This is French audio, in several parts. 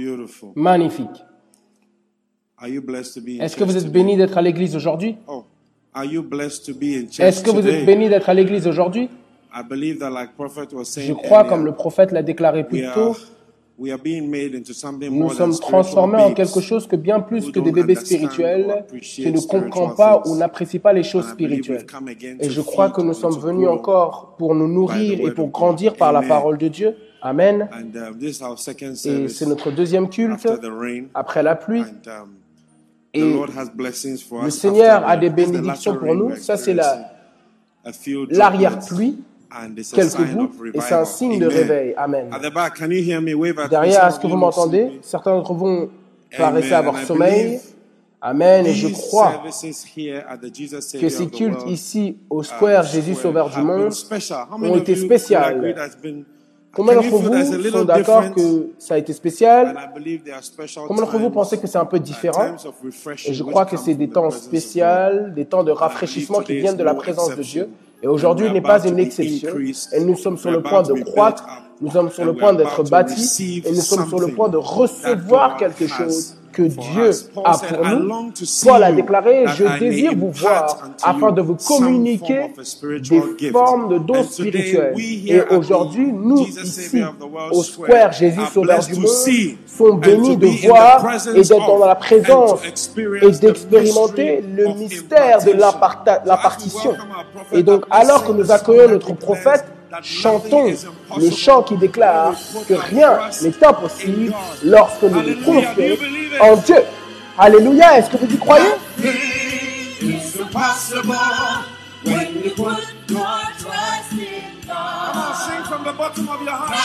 Beautiful. Magnifique. Are you blessed to be in Est-ce que vous êtes béni d'être à l'église aujourd'hui? Oh, are you blessed to be in church Est-ce que vous êtes béni d'être à l'église aujourd'hui? I believe that like prophet was saying Je crois, comme le prophète l'a déclaré plus tôt, nous sommes transformés en quelque chose que bien plus que des bébés spirituels qui ne spiritual pas ou n'apprécient pas les choses spirituelles. Et je crois que nous sommes venus encore pour nous nourrir et pour grandir par la parole de Dieu. Amen. And um, this is our second Et c'est notre deuxième culte after the rain. après la pluie. And um, the Et Lord has blessings for le Seigneur a des bénédictions pour nous. Ça, c'est la- l'arrière-pluie, quelques gouttes, et c'est un signe de Amen. réveil. Amen. At the back, can you hear me? Wave at me. Derrière, est-ce of que vous m'entendez? me. Certains d'entre vous vont paraître avoir sommeil. Amen. Et je crois que ces cultes ici au uh, Square Jésus Sauveur du Monde ont été spéciales. Combien d'entre vous sont d'accord que ça a été spécial? Combien d'entre vous pensez que c'est un peu différent? Et je crois que c'est des temps presence of spéciaux, des temps de rafraîchissement qui viennent de la présence de. Dieu. Et aujourd'hui n'est pas une exception. Et nous sommes sur le point de croître, nous sommes sur le point d'être bâtis, et nous sommes sur le point de recevoir quelque chose que Dieu a pour "I nous. Paul a déclaré, je désire vous voir afin de vous communiquer des gift." formes de dons spirituels. Et aujourd'hui, nous, ici, au Square, Jésus Sauveur du monde, sont bénis de voir et d'être dans la présence et d'expérimenter le mystère de our prophet, Et donc, alors que nous accueillons notre prophète, chantons le impossible chant qui déclare que rien n'est impossible lorsque nous nous confions en Dieu. Alléluia, est-ce que vous y croyez?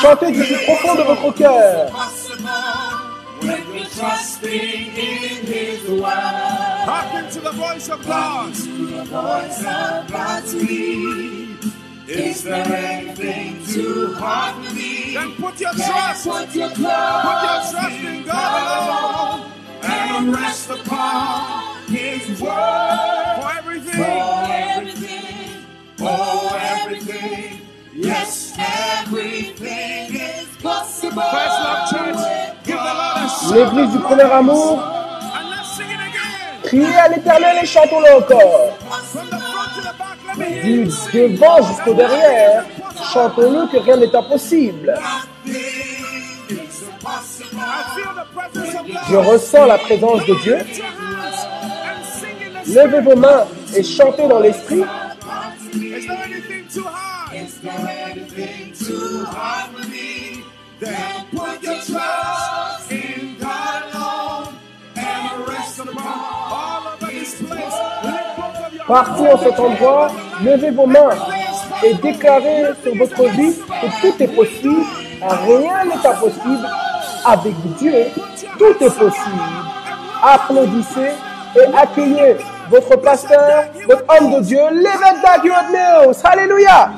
Chantez du plus profond de votre cœur. Hearken to the voice of God. Is there anything too hard for me? Then put your Then trust, put your put your trust in God alone and rest upon His word. for everything. For everything, for everything, yes, everything is possible. First Love Church, give the Lord a shout. L'église du premier amour, criez à l'éternel et chantons-le encore. Du devant jusqu'au derrière, chantons-le que rien n'est impossible. Je ressens la présence de Dieu. Levez vos mains et chantez dans l'esprit. Partout en cet endroit, levez vos mains et déclarez sur votre vie que tout est possible. Rien n'est impossible. Avec Dieu, tout est possible. Applaudissez et accueillez votre pasteur, votre homme de Dieu, l'évêque Mills. Alléluia.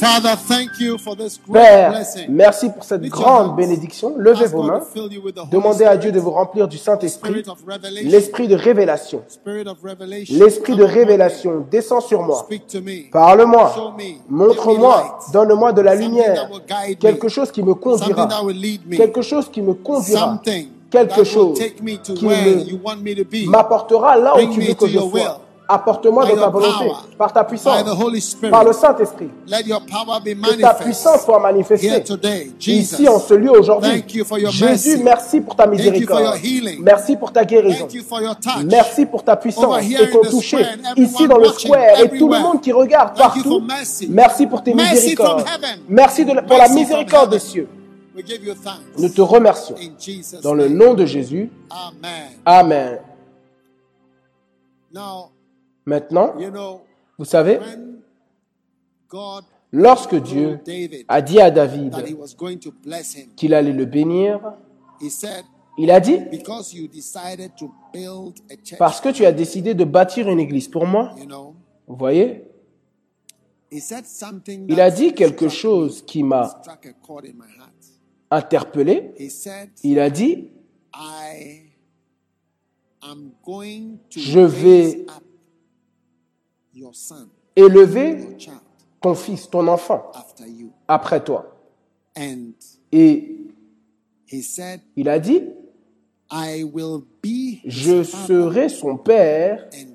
Father, thank you for this great Père, blessing. merci pour cette grande bénédiction. Levez vos mains. Demandez à Dieu de vous remplir du Saint-Esprit, l'esprit de révélation. L'esprit de révélation descend sur moi. Parle-moi, montre-moi, donne-moi de la lumière, quelque chose qui me conduira, quelque chose qui me conduira, quelque chose qui m'apportera là où tu me veux que je sois. Apporte-moi dans ta volonté, par ta By puissance, par le Saint-Esprit. Que ta puissance soit manifestée today. ici en ce lieu aujourd'hui. Jésus, merci pour ta miséricorde. Merci pour ta guérison. Thank you for your touch. Merci pour ta puissance et ton toucher ici dans le square et tout le monde qui regarde partout. Merci pour tes miséricordes. Merci de la- pour la miséricorde des cieux. Nous te remercions. Dans le nom de Jésus. Amen. Amen. Now, Maintenant, you know, vous savez, Lorsque Dieu a dit à David qu'il allait le bénir, il a dit, Because you decided to build a church, parce que tu as décidé de bâtir une église pour moi, you know, vous voyez, il a dit quelque chose qui m'a interpellé. Il a dit, Je vais- élever ton fils, ton enfant, après toi. And Et he said, il a dit, I will be his je serai son père et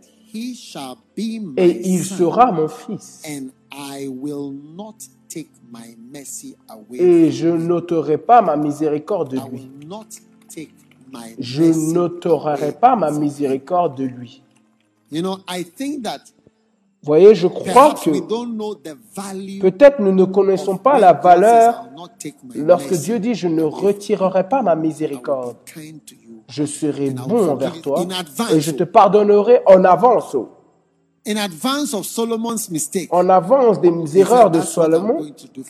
il sera mon fils. and I will not take my mercy away. Et je n'ôterai pas ma miséricorde de I lui. Je n'ôterai pas ma miséricorde de lui. Voyez, je crois que peut-être nous ne connaissons pas la valeur "I will not take my lorsque Dieu dit, je ne retirerai pas ma miséricorde. Je serai bon envers toi et je te pardonnerai en avance. En avance des erreurs de Salomon,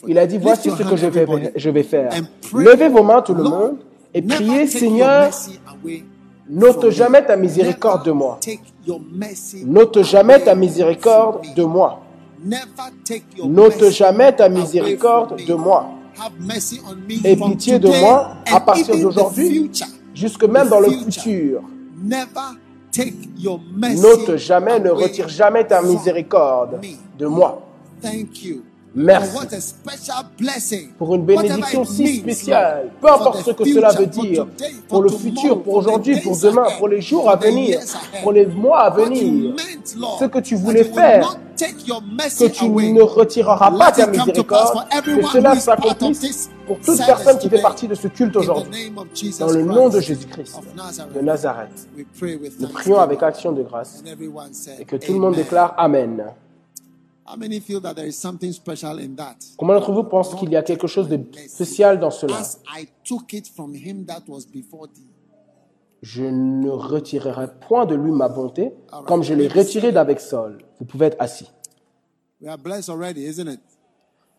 il a dit, voici ce que je vais, je vais faire. Levez vos mains tout le monde et priez, Seigneur, n'ôte jamais ta miséricorde de moi. N'ôte jamais ta miséricorde de moi. N'ôte jamais ta miséricorde de moi. Aie pitié de moi à partir d'aujourd'hui, jusque même dans le futur. N'ôte jamais, ne retire jamais ta miséricorde de moi. Merci. Pour une bénédiction si spéciale. Peu importe ce que cela veut dire, pour le futur, pour aujourd'hui, pour demain, pour les jours à venir, pour les mois à venir, ce que tu voulais faire, que tu ne retireras pas ta miséricorde, que cela s'accomplisse pour toute personne qui fait partie de ce culte aujourd'hui. Dans le nom de Jésus-Christ de Nazareth, nous prions avec action de grâce et que tout le monde déclare Amen. Combien d'entre vous pensent qu'il y a quelque chose de spécial dans cela? As I took it from him that was before thee. Je ne retirerai point de lui ma bonté, comme je l'ai retiré d'avec Saul. Vous pouvez être assis. We are blessed already, isn't it?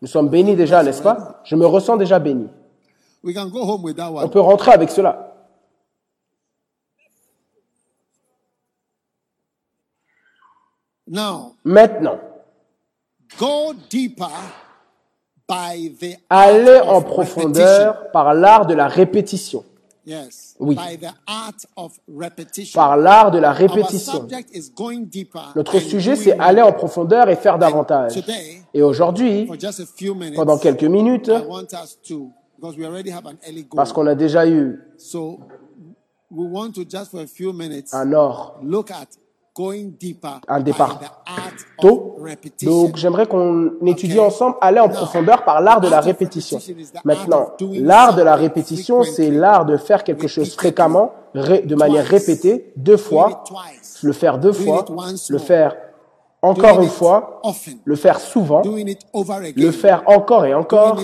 Nous sommes bénis déjà, n'est-ce pas? Je me ressens déjà béni. We can go home with that On one. peut rentrer avec cela. Now, Maintenant, art en of profondeur par l'art de la répétition. Oui. Par l'art de la répétition. Notre sujet, c'est aller en profondeur et faire davantage. Et aujourd'hui, pendant quelques minutes, parce qu'on a déjà eu un or Un départ tôt. Donc j'aimerais qu'on étudie ensemble aller en profondeur par l'art de la répétition. Maintenant, l'art de la répétition, c'est l'art de faire quelque chose fréquemment, ré- de manière répétée, deux fois, le faire deux fois, le faire encore une fois, le faire souvent, le faire encore et encore,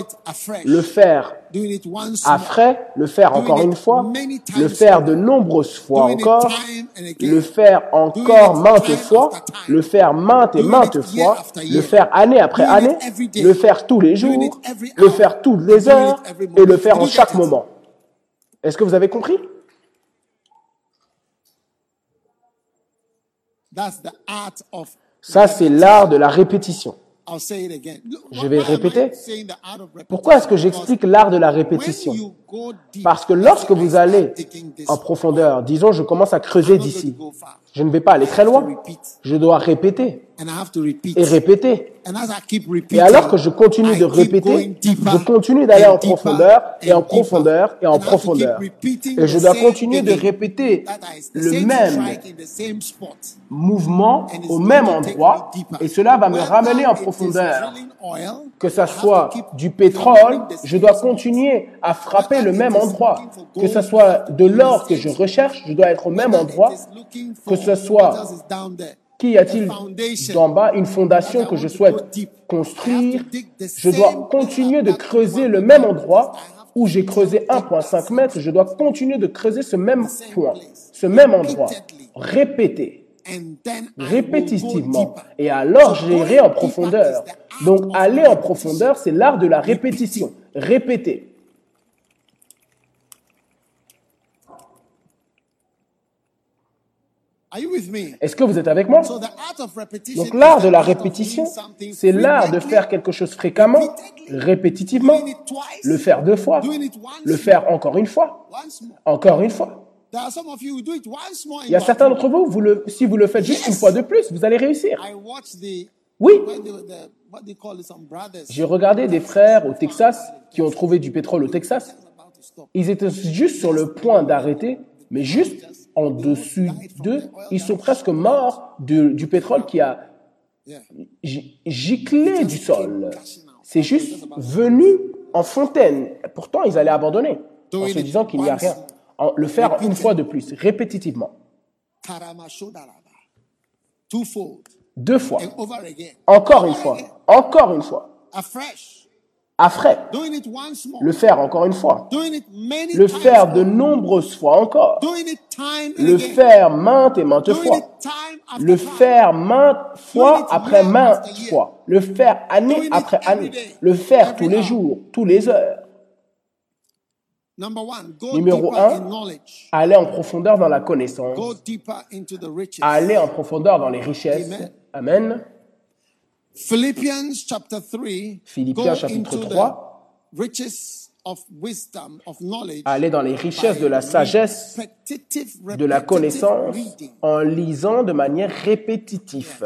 le faire more, après, le faire encore une fois, le faire de nombreuses fois encore, le faire encore maintes fois, le faire maintes et maintes fois, le faire année après année, le faire tous les jours, le faire toutes les heures et le faire en chaque moment. Est-ce que vous avez compris? That's the art of Ça, c'est l'art de la répétition. Je vais répéter. Pourquoi est-ce que j'explique l'art de la répétition? Parce que lorsque vous allez en profondeur, disons, je commence à creuser d'ici, je ne vais pas aller très loin, je dois répéter et répéter. Et alors que je continue de répéter, je continue d'aller en profondeur et en profondeur et en profondeur. Et je dois continuer de répéter le même mouvement au même endroit et cela va me ramener en profondeur. Que ça soit du pétrole, je dois continuer à frapper le même endroit. Que ce soit de l'or que je recherche, je dois être au même endroit. Que ce soit. Qu'y a-t-il d'en bas Une fondation que je souhaite construire. Je dois continuer de creuser le même endroit où j'ai creusé 1,5 mètres. Je dois continuer de creuser ce même point, ce même endroit. Répéter. répétitivement. Et alors j'irai en profondeur. Donc aller en profondeur, c'est l'art de la répétition. Répéter. Are you with me? Est-ce que vous êtes avec moi? Donc l'art de la répétition, c'est l'art de faire quelque chose fréquemment, répétitivement, le faire deux fois, le faire encore une fois, encore une fois. There are some of you who do it once more. and Il y a certains d'entre vous, vous le, si vous le faites juste une fois de plus, vous allez réussir. I watched the Oui, j'ai regardé des frères au Texas qui ont trouvé du pétrole au Texas. Ils étaient juste sur le point d'arrêter, mais juste en dessus d'eux, ils sont presque morts du pétrole qui a giclé du sol. C'est juste venu en fontaine. Pourtant, ils allaient abandonner en se disant qu'il n'y a rien. En- le faire une fois de plus, répétitivement, deux fois, encore une fois, encore une fois, Once more. le faire encore une fois, le faire de nombreuses fois encore, le faire maintes et maintes fois, le faire maintes fois après maintes fois, le faire année après année, le faire tous les jours, tous les heures. Number one, go Numéro deeper un. in knowledge. Aller en profondeur dans la connaissance, Go deeper into the riches. aller en profondeur dans les richesses. Amen. Philippians chapter 3. Philippiens go chapitre into 3. the riches of wisdom, of knowledge. Aller dans les richesses de la sagesse, de la connaissance, en lisant de manière répétitive.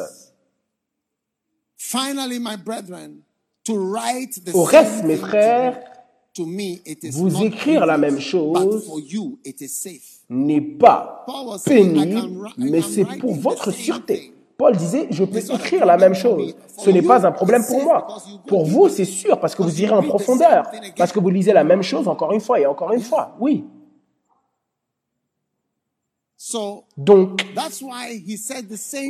Finally, my brethren, to write the Au reste, mes frères, to me, it is vous écrire la même chose but for you, it is safe. n'est pas pénible, mais c'est pour votre sûreté. Paul disait, je peux écrire la même chose. Ce n'est pas un problème pour moi. Pour vous, c'est sûr, parce que vous irez en profondeur, parce que vous lisez la même chose encore une fois et encore une fois. Oui. So Donc,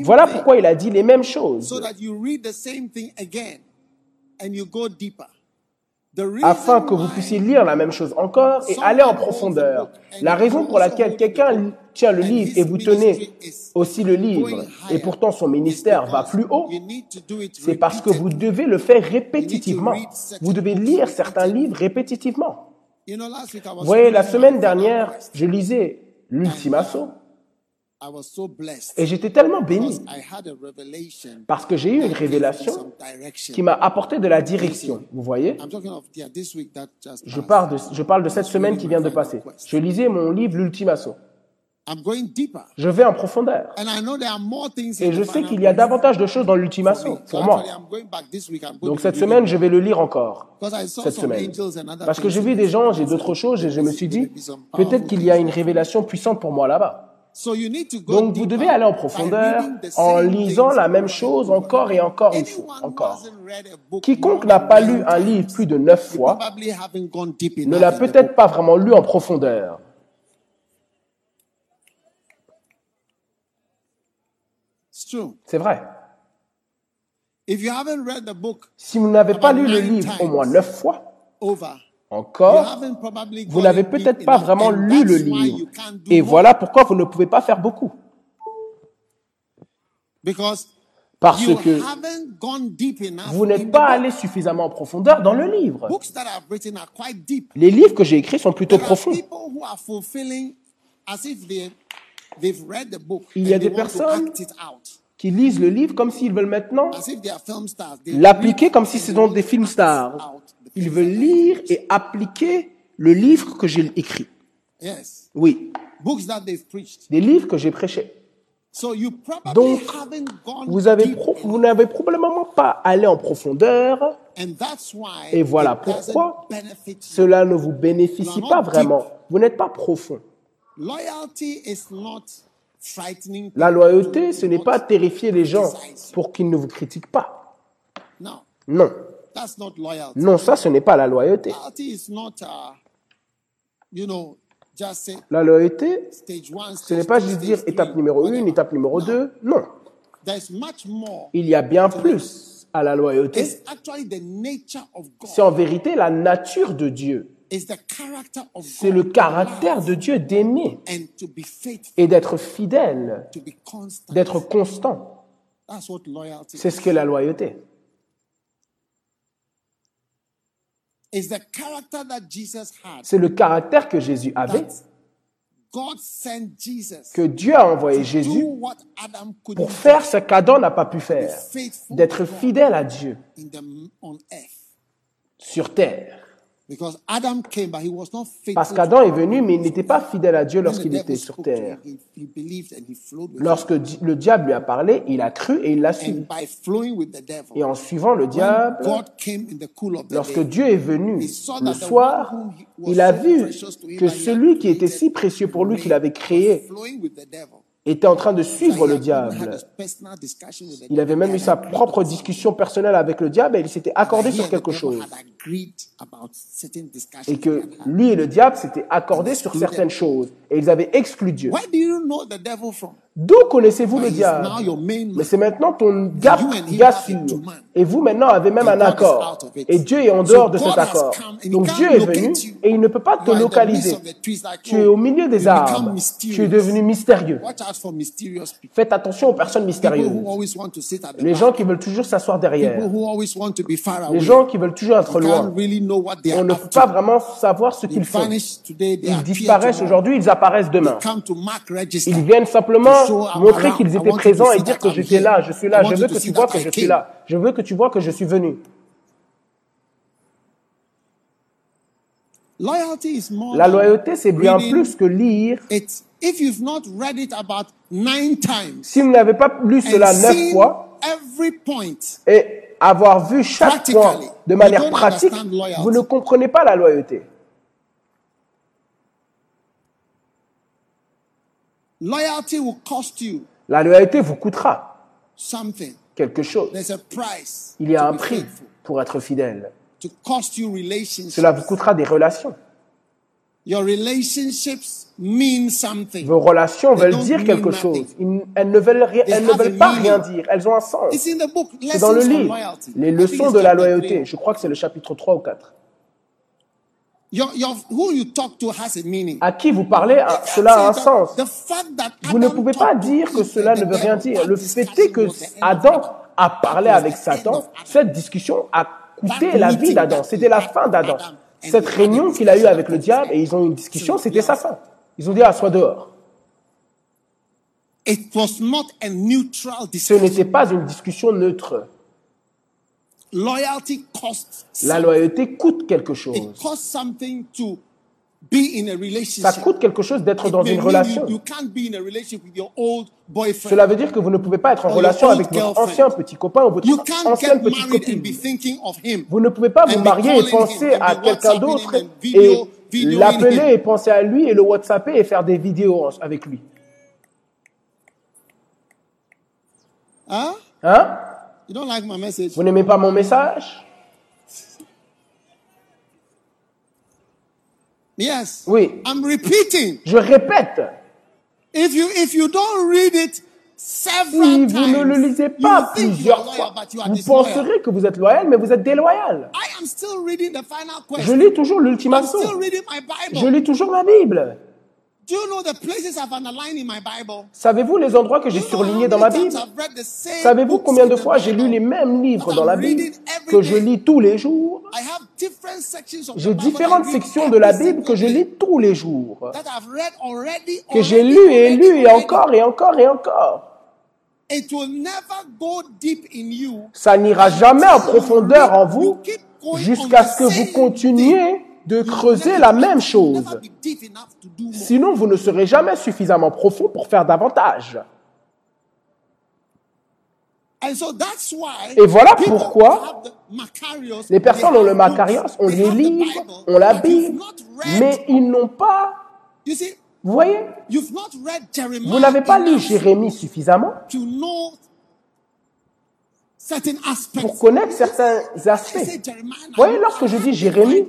voilà pourquoi il a dit les mêmes choses. Afin que vous puissiez lire la même chose encore et aller en profondeur. La raison pour laquelle quelqu'un tient le livre et vous tenez aussi le livre, et pourtant son ministère va plus haut, c'est parce que vous devez le faire répétitivement. Vous devez lire certains livres répétitivement. Vous voyez, la semaine dernière, je lisais l'Ultimaso I was so blessed et j'étais tellement béni because I had a revelation parce que j'ai eu une révélation qui m'a apporté de la direction. Vous voyez? I'm talking of yeah, this week that just je parle, de, je parle de cette semaine qui vient de passer. Je lisais mon livre L'Ultimaso. I'm going deeper. Je vais en profondeur. And I know there are more things Et je sais qu'il y a davantage de choses dans for me. l'ultimatum So pour moi. Donc cette semaine, je vais le lire encore. Cette semaine. Parce que j'ai vu des gens et d'autres choses et je me suis dit, peut-être qu'il y a une révélation puissante pour moi là-bas. Donc vous devez aller en profondeur en lisant la même chose encore et encore une fois. Encore. Quiconque n'a pas lu un livre plus de neuf fois ne l'a peut-être pas vraiment lu en profondeur. C'est vrai. Si vous n'avez pas lu le livre au moins neuf fois, encore, vous n'avez peut-être pas vraiment lu le livre. you can't do Et voilà pourquoi vous ne pouvez pas faire beaucoup. Because Parce you que haven't gone deep enough vous n'êtes pas allé suffisamment en profondeur dans le livre. Les livres que j'ai écrits sont plutôt profonds. Il y a des personnes qui lisent le livre comme s'ils veulent maintenant l'appliquer comme si ce sont des films stars. Veulent that lire et appliquer le livre que j'ai écrit. Yes. Oui, Books that they've preached. des livres que j'ai prêchés. So you probably Donc, Vous pro- n'avez probablement pas allé en profondeur. And that's why Et voilà pourquoi. Cela ne vous bénéficie pas vraiment. Vous n'êtes pas profond. Loyalty is not frightening. La loyauté, ce n'est pas terrifier les gens pour qu'ils ne vous critiquent pas. No, Non. That's not loyalty. Non, ça, ce n'est pas la loyauté. Uh, La loyauté, ce n'est pas juste dire étape numéro 1, whatever. étape numéro No. 2. Non. Il y a bien plus à la loyauté. It's actually the nature of God. C'est en vérité la nature de Dieu. c'est God le caractère de Dieu d'aimer and to be faithful, et d'être fidèle, to be constant. d'être constant. That's what loyalty C'est ce qu'est la loyauté. is. The character that Jesus had. C'est le caractère que Jésus avait, That God sent Jesus que Dieu a envoyé Jésus pour faire ce qu'Adam n'a pas pu faire, d'être fidèle à Dieu. sur terre. Because Adam came, but he was not faithful. Parce to qu'Adam est venu, mais il n'était pas fidèle à Dieu lorsqu'il était sur terre. Lorsque le diable lui a parlé, il a cru et il l'a suivi. Et en suivant le diable, lorsque Dieu est venu le soir, il a vu que celui qui était si précieux pour lui qu'il avait créé était en train de suivre le diable. Il avait même eu sa propre discussion personnelle avec le diable et il s'était accordé sur quelque chose. Et que lui et le diable s'étaient accordés sur certaines choses. Et ils avaient exclu Dieu. D'où connaissez-vous le diable? Mais c'est maintenant ton gars, sûr. Et vous maintenant avez même un accord. Et Dieu est en dehors de cet accord. Donc Dieu est venu et il ne peut pas te localiser. Tu es au milieu des arbres. Tu es devenu mystérieux. Faites attention aux personnes mystérieuses. Les gens qui veulent toujours s'asseoir derrière. Les gens qui veulent toujours être loin. Can't really know what they On ne peut pas vraiment savoir ce qu'ils font. Ils disparaissent aujourd'hui, ils apparaissent demain. Ils viennent simplement montrer qu'ils étaient présents et dire que j'étais là, je suis là, je veux que tu vois que je suis là. Je veux que tu vois que je suis venu. La loyauté, c'est bien plus que lire. it. If you've not read it about nine times Si vous n'avez pas lu cela neuf fois every point, et avoir vu chaque point de manière pratique, vous ne comprenez pas la loyauté. loyalty will cost you La loyauté vous coûtera something. quelque chose. Il y a un prix pour être fidèle. Cela vous coûtera des relations. Your relationships. Vos relations veulent dire quelque chose. Elles ne veulent, rien, They elles ne have a veulent pas rien dire. Elles ont un sens. C'est dans le livre. Les leçons de la loyauté. Je crois que c'est le chapitre 3 ou 4. Your, your, who you talk to has a meaning. À qui vous parlez, cela a un sens. Vous ne pouvez pas dire que cela ne veut rien dire. Le fait discussion est que Adam a parlé avec Satan. Cette discussion a coûté la vie d'Adam. C'était la fin with d'Adam. Cette he had a réunion qu'il a eue discussion avec le diable et ils ont eu une discussion, c'était sa fin. Ils ont dit, ah, sois dehors. It was not a neutral Ce discussion. n'était pas une discussion neutre. Loyalty costs. La loyauté coûte quelque It chose. costs something to be in a Ça relationship. coûte quelque chose d'être dans une relation. You, you can't be in a relationship with your old boyfriend. Cela veut dire que vous ne pouvez pas être en relation avec votre ancien petit copain ou votre You can't ancienne get petite and copine. be thinking of him. Vous ne pouvez pas vous marier et penser à quelqu'un d'autre et l'appeler et penser à lui et le WhatsApper et faire des vidéos avec lui. Huh? Hein? You don't like my message? Vous n'aimez pas mon message? Yes. Oui. I'm repeating. Je répète, If you if you don't read it si vous ne le lisez pas plusieurs fois, vous penserez que vous êtes loyal, mais vous êtes déloyal. I am still reading the final Je question. lis toujours I'm l'ultimatum. still reading my Je Bible. lis toujours ma Bible. Do you know the places I've underlined in my Bible? Savez-vous les endroits que j'ai surlignés dans ma Bible? I've read the same Savez-vous combien in de fois j'ai lu Bible? les mêmes livres that dans la Bible que je day? lis tous les jours? I have different sections of the J'ai Bible différentes I read sections de la every Bible que je lis tous les jours, That I've read already, que j'ai lu et lu et encore et encore et encore. Ça n'ira jamais en profondeur en vous jusqu'à on ce que vous thing. de creuser la même chose. Sinon, vous ne serez jamais suffisamment profond pour faire davantage. And so that's why Et voilà pourquoi have the Macarios, Les personnes ont le Macarios, they les Bible, ont la Bible, mais ils n'ont pas, vous voyez, vous n'avez pas lu Jérémie suffisamment pour connaître certains aspects. Vous voyez, lorsque je dis Jérémie,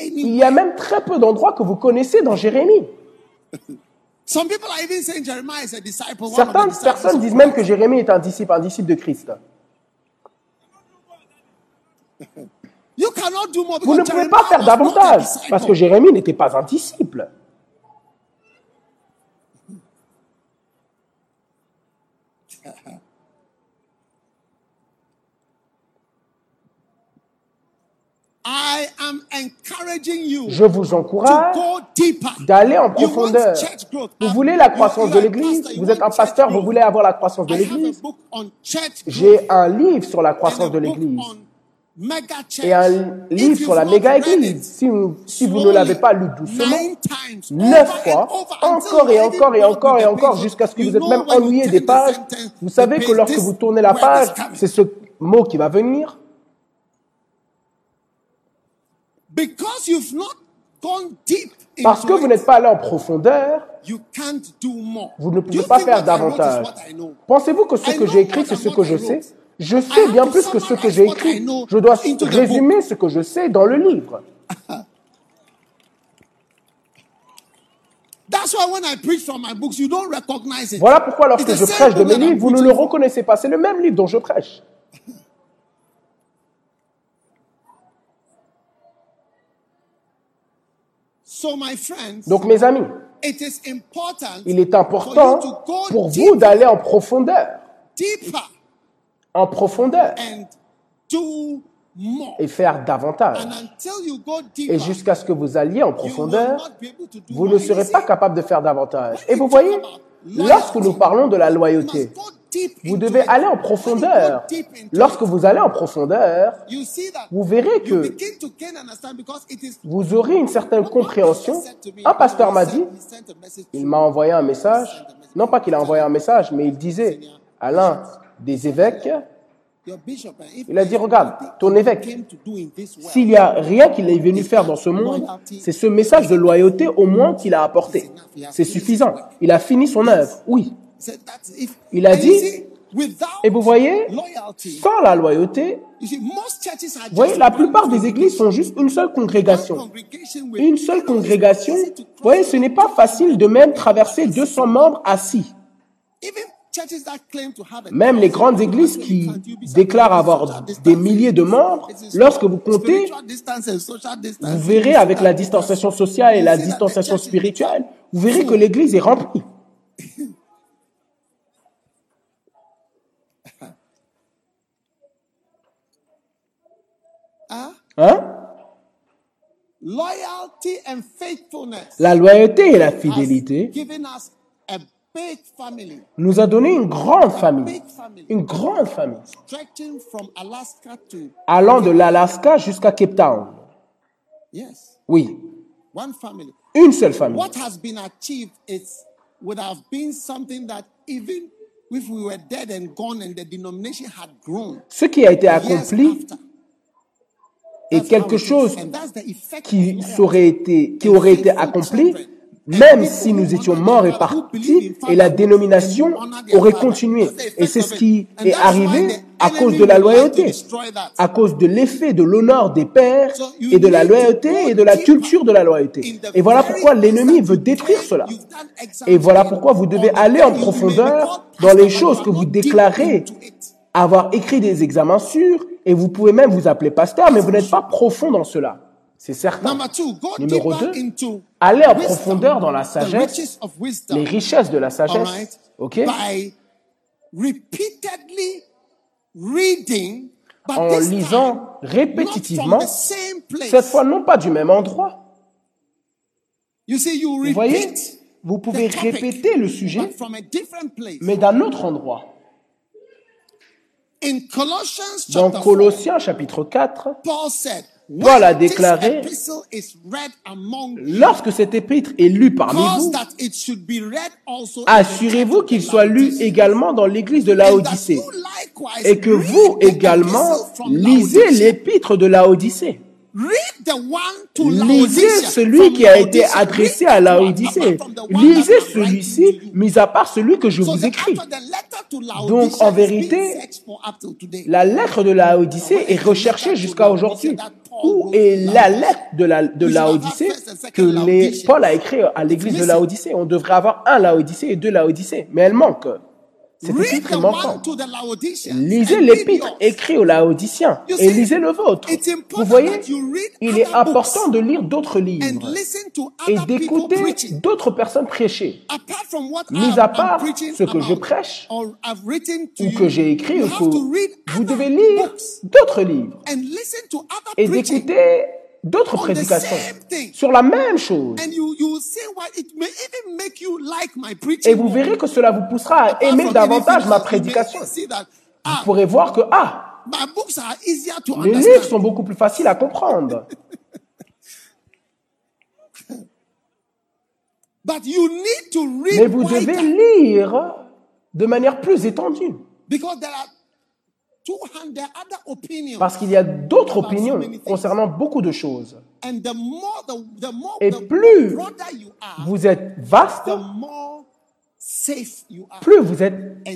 il y a même très peu d'endroits que vous connaissez dans Jérémie. Certaines personnes disent même que. Jérémie est un disciple, un disciple de Christ. Vous ne pouvez pas faire davantage parce que Jérémie n'était pas un disciple. I am encouraging you Je vous encourage d'aller en profondeur. Vous Um, voulez la croissance de l'Église Vous êtes un pasteur, vous voulez avoir la croissance de l'Église J'ai un livre sur la croissance de l'Église et un livre sur la not méga read Église. it, Si, vous- si vous ne l'avez pas lu doucement, neuf fois, encore et encore et encore et encore jusqu'à ce que vous êtes même ennuyé des pages. Vous savez que lorsque vous tournez la page, c'est ce mot qui va venir. Because you've not gone deep Parce que vous n'êtes pas allé en profondeur, you can't do more. vous ne pouvez pas faire davantage. Pensez-vous que ce que j'ai écrit, c'est ce what que I je sais Je sais bien plus que ce que j'ai écrit. Je dois résumer ce que je sais dans le livre. Voilà pourquoi lorsque je prêche de mes livres, vous ne le reconnaissez pas. C'est le même livre dont je prêche. So, my friends, Donc mes amis, it is important il est for important you to go pour vous d'aller en profondeur. En profondeur. Et faire davantage. And until you go Et deeper, jusqu'à ce que vous alliez en you will profondeur, not be able to do vous more. ne serez You pas capable de faire davantage. Et you vous voyez, lorsque nous parlons de la loyauté, vous devez aller en profondeur. Lorsque vous allez en profondeur, vous verrez que vous aurez une certaine compréhension. Un pasteur m'a dit, il m'a envoyé un message, non pas qu'il a envoyé un message, mais il disait à l'un des évêques, il a dit, regarde, ton évêque, s'il n'y a rien qu'il est venu faire dans ce monde, c'est ce message de loyauté au moins qu'il a apporté. C'est suffisant. Il a fini son œuvre, oui. Il a dit, Et vous voyez, sans la loyauté, vous voyez, la plupart des églises sont juste une seule congrégation. Une seule congrégation. Vous voyez, ce n'est pas facile de même traverser 200 membres assis. Même les grandes églises qui déclarent avoir des milliers de membres, lorsque vous comptez, vous verrez avec la distanciation sociale et la distanciation spirituelle, vous verrez que l'église est remplie. Hein? Loyalty and faithfulness La loyauté et la fidélité given us a big family, nous a donné une grande famille. Une grande famille. stretching from Alaska to Allant de l'Alaska jusqu'à Cape Town. yes, Oui. one family. Une seule famille. What has been achieved is would have been something that even if we were dead and gone and the denomination had grown Ce qui a été accompli how quelque chose qui, saurait été, qui aurait été accompli même si nous étions morts et partis et la dénomination aurait continué. Et c'est ce qui est arrivé à cause de la loyauté, à cause de l'effet de l'honneur des pères et de la loyauté et de la culture de la loyauté. Et voilà pourquoi l'ennemi veut détruire cela. Et voilà pourquoi vous devez aller en profondeur dans les choses que vous déclarez avoir écrit des examens sûrs et vous pouvez même vous appeler pasteur, mais vous n'êtes pas profond dans cela. C'est certain. Numéro deeper deux, into Allez en profondeur dans la sagesse, les richesses de la sagesse, ok, en lisant répétitivement, cette fois non pas du même endroit. Vous voyez, repeat, vous pouvez répéter le sujet, mais d'un autre endroit. In Colossians Dans chapter 4, Colossiens chapitre 4, Paul said, Paul a déclaré, lorsque cet épître est lu parmi vous, that it should be read also in the assurez-vous qu'il soit lu également dans l'église de Laodicée, et que vous également lisez l'épître de Laodicée. Lisez celui qui a été adressé à Laodicée. Lisez celui-ci, mis à part celui que je vous écris. Donc, en vérité. La lettre de Laodicée est recherchée jusqu'à aujourd'hui. Où est la lettre de la de Laodicée que les, Paul a écrit à l'église de Laodicée? On devrait avoir un Laodicée et deux Laodicées, mais elle manque. Cet épître Read est the manquant. Lisez l'épître écrit aux Laodiciens et lisez le vôtre. Vous voyez, il est important de lire d'autres livres et d'écouter d'autres personnes prêcher. Mis à part ce que je prêche ou que j'ai écrit, vous devez lire d'autres livres et d'écouter d'autres prédications sur la même chose. Et vous verrez que cela vous poussera à aimer davantage ma prédication. Vous ah, pourrez voir que, ah, les livres sont beaucoup plus faciles à comprendre. But you need to Mais read vous devez lire de manière plus étendue. because there are 200 other opinions. Parce qu'il y a d'autres opinions concernant beaucoup de choses. Et plus Vous êtes vaste, plus vous êtes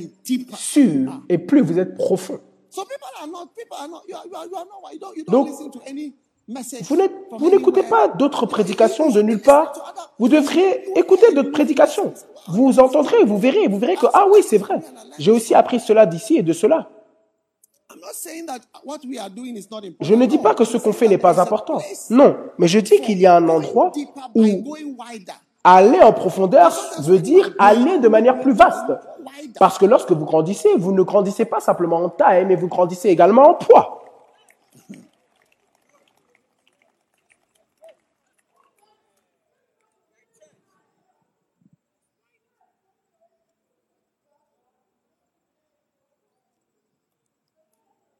sûr et plus vous êtes profond. Donc. Vous n'écoutez pas d'autres prédications de nulle part. Vous devriez écouter d'autres prédications. Vous entendrez, vous verrez, vous verrez que, ah oui, c'est vrai. J'ai aussi appris cela d'ici et de cela. Je ne dis pas que ce qu'on fait n'est pas important. Non, mais je dis qu'il y a un endroit où aller en profondeur veut dire aller de manière plus vaste. Parce que lorsque vous grandissez, vous ne grandissez pas simplement en taille, mais vous grandissez également en poids.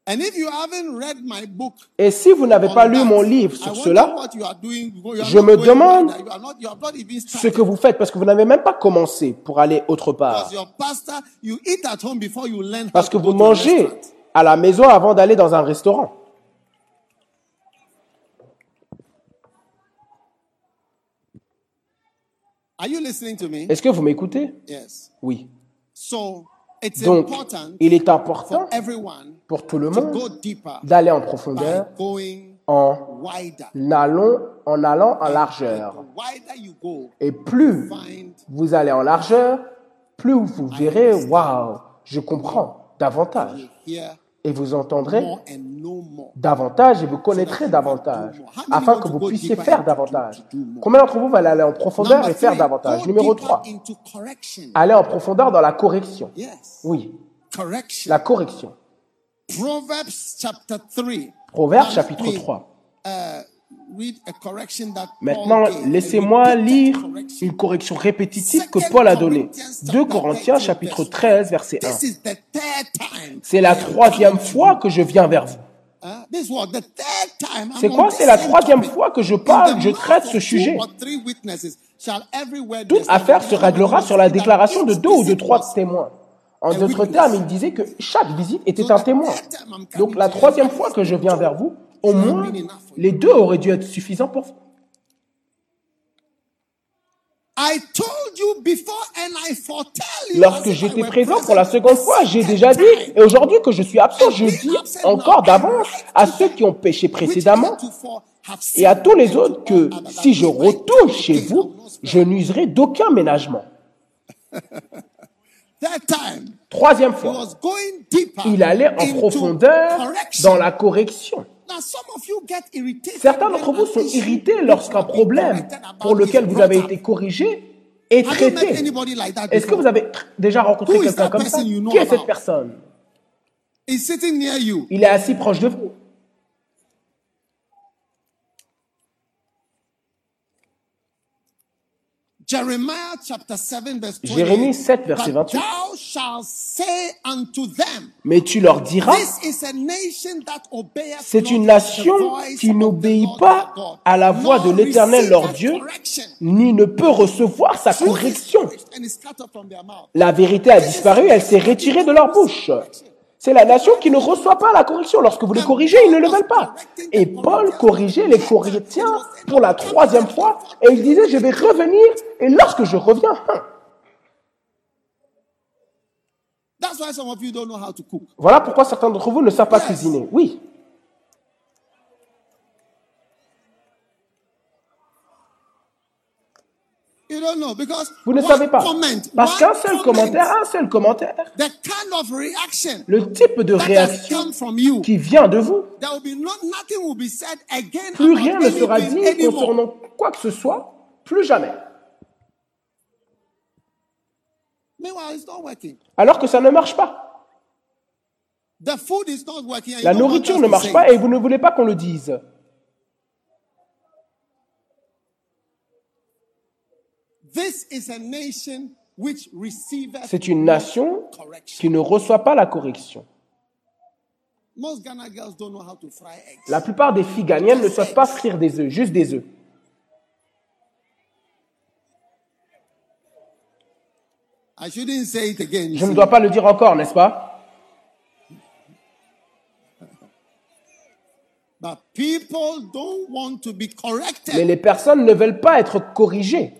And if you haven't read my book, Et si vous n'avez pas lu mon livre sur cela, je me demande ce que vous faites, parce que vous n'avez même pas commencé pour aller autre part. Parce que vous mangez à la maison avant d'aller dans un restaurant. Are you listening to me? Est-ce que vous m'écoutez? Yes. Oui. Donc, il est important pour tout le monde d'aller en profondeur en allant en, allant en largeur. Et plus vous allez en largeur, plus vous verrez, waouh, je comprends davantage. Et vous entendrez davantage et vous connaîtrez davantage afin que vous puissiez faire davantage. Combien d'entre vous veulent aller en profondeur et faire davantage? Numéro deeper 3, into correction. aller en profondeur dans la correction. Oui, la correction. Proverbs chapter 3. Proverbe chapitre let me, 3. Maintenant, laissez-moi lire une correction répétitive que Paul a donnée. 2 Corinthiens chapitre 13 verset 1. This is the third time. C'est la troisième fois que je viens vers vous. Huh? This was the third time. I'm C'est quoi? C'est la troisième fois que je parle, je traite ce sujet. Toute affaire se réglera sur la déclaration de deux ou de trois témoins. En a d'autres termes, il disait que chaque visite était un témoin. Donc la troisième fois que je viens vers vous, au moins, les deux auraient dû être suffisants pour vous. I told you before and I foretell you Lorsque j'étais présent present pour la seconde the fois, j'ai déjà dit, et aujourd'hui que je suis absent, je dis encore d'avance à ceux qui ont péché précédemment et à tous les autres que si je retourne chez vous, je n'userai d'aucun ménagement. That time, Troisième fois, il allait en profondeur dans la correction. Certains d'entre vous sont irrités lorsqu'un problème pour lequel vous avez été corrigé est traité. Est-ce que vous avez déjà rencontré quelqu'un comme ça Qui est cette personne He's sitting near you. Il est assis proche de vous. Jeremiah chapter 7 verse 28. Jérémie 7, verset But 28. thou shalt say unto them, Mais tu leur diras, This is a nation that obeyeth c'est une nation qui n'obéit pas à la voix de l'Éternel leur Dieu, ni ne peut recevoir sa correction. La vérité a disparu, elle s'est retirée de leur bouche. C'est la nation qui ne reçoit pas la correction. Lorsque vous les corrigez, ils ne le veulent pas. Et Paul corrigeait les Corinthiens pour la troisième fois et il disait, je vais revenir et lorsque je reviens, hein. That's why some of you don't know how to cook. voilà pourquoi certains d'entre vous ne savent pas cuisiner. Oui, You don't know because Vous ne savez pas. Parce qu'un seul comment, commentaire, un seul commentaire, le type de réaction qui vient de vous, plus rien ne sera dit concernant quoi que ce soit, plus jamais. Alors que ça ne marche pas. La nourriture ne marche pas et vous ne voulez pas qu'on le dise. This is a nation which receiveth C'est une nation qui ne reçoit pas la correction. La plupart des filles ghanéennes ne savent pas frire des œufs, juste des œufs. I shouldn't say it again. you Je ne dois pas le dire encore, n'est-ce pas? But people don't want to be corrected. Mais les personnes ne veulent pas être corrigées. I am happy that you are in church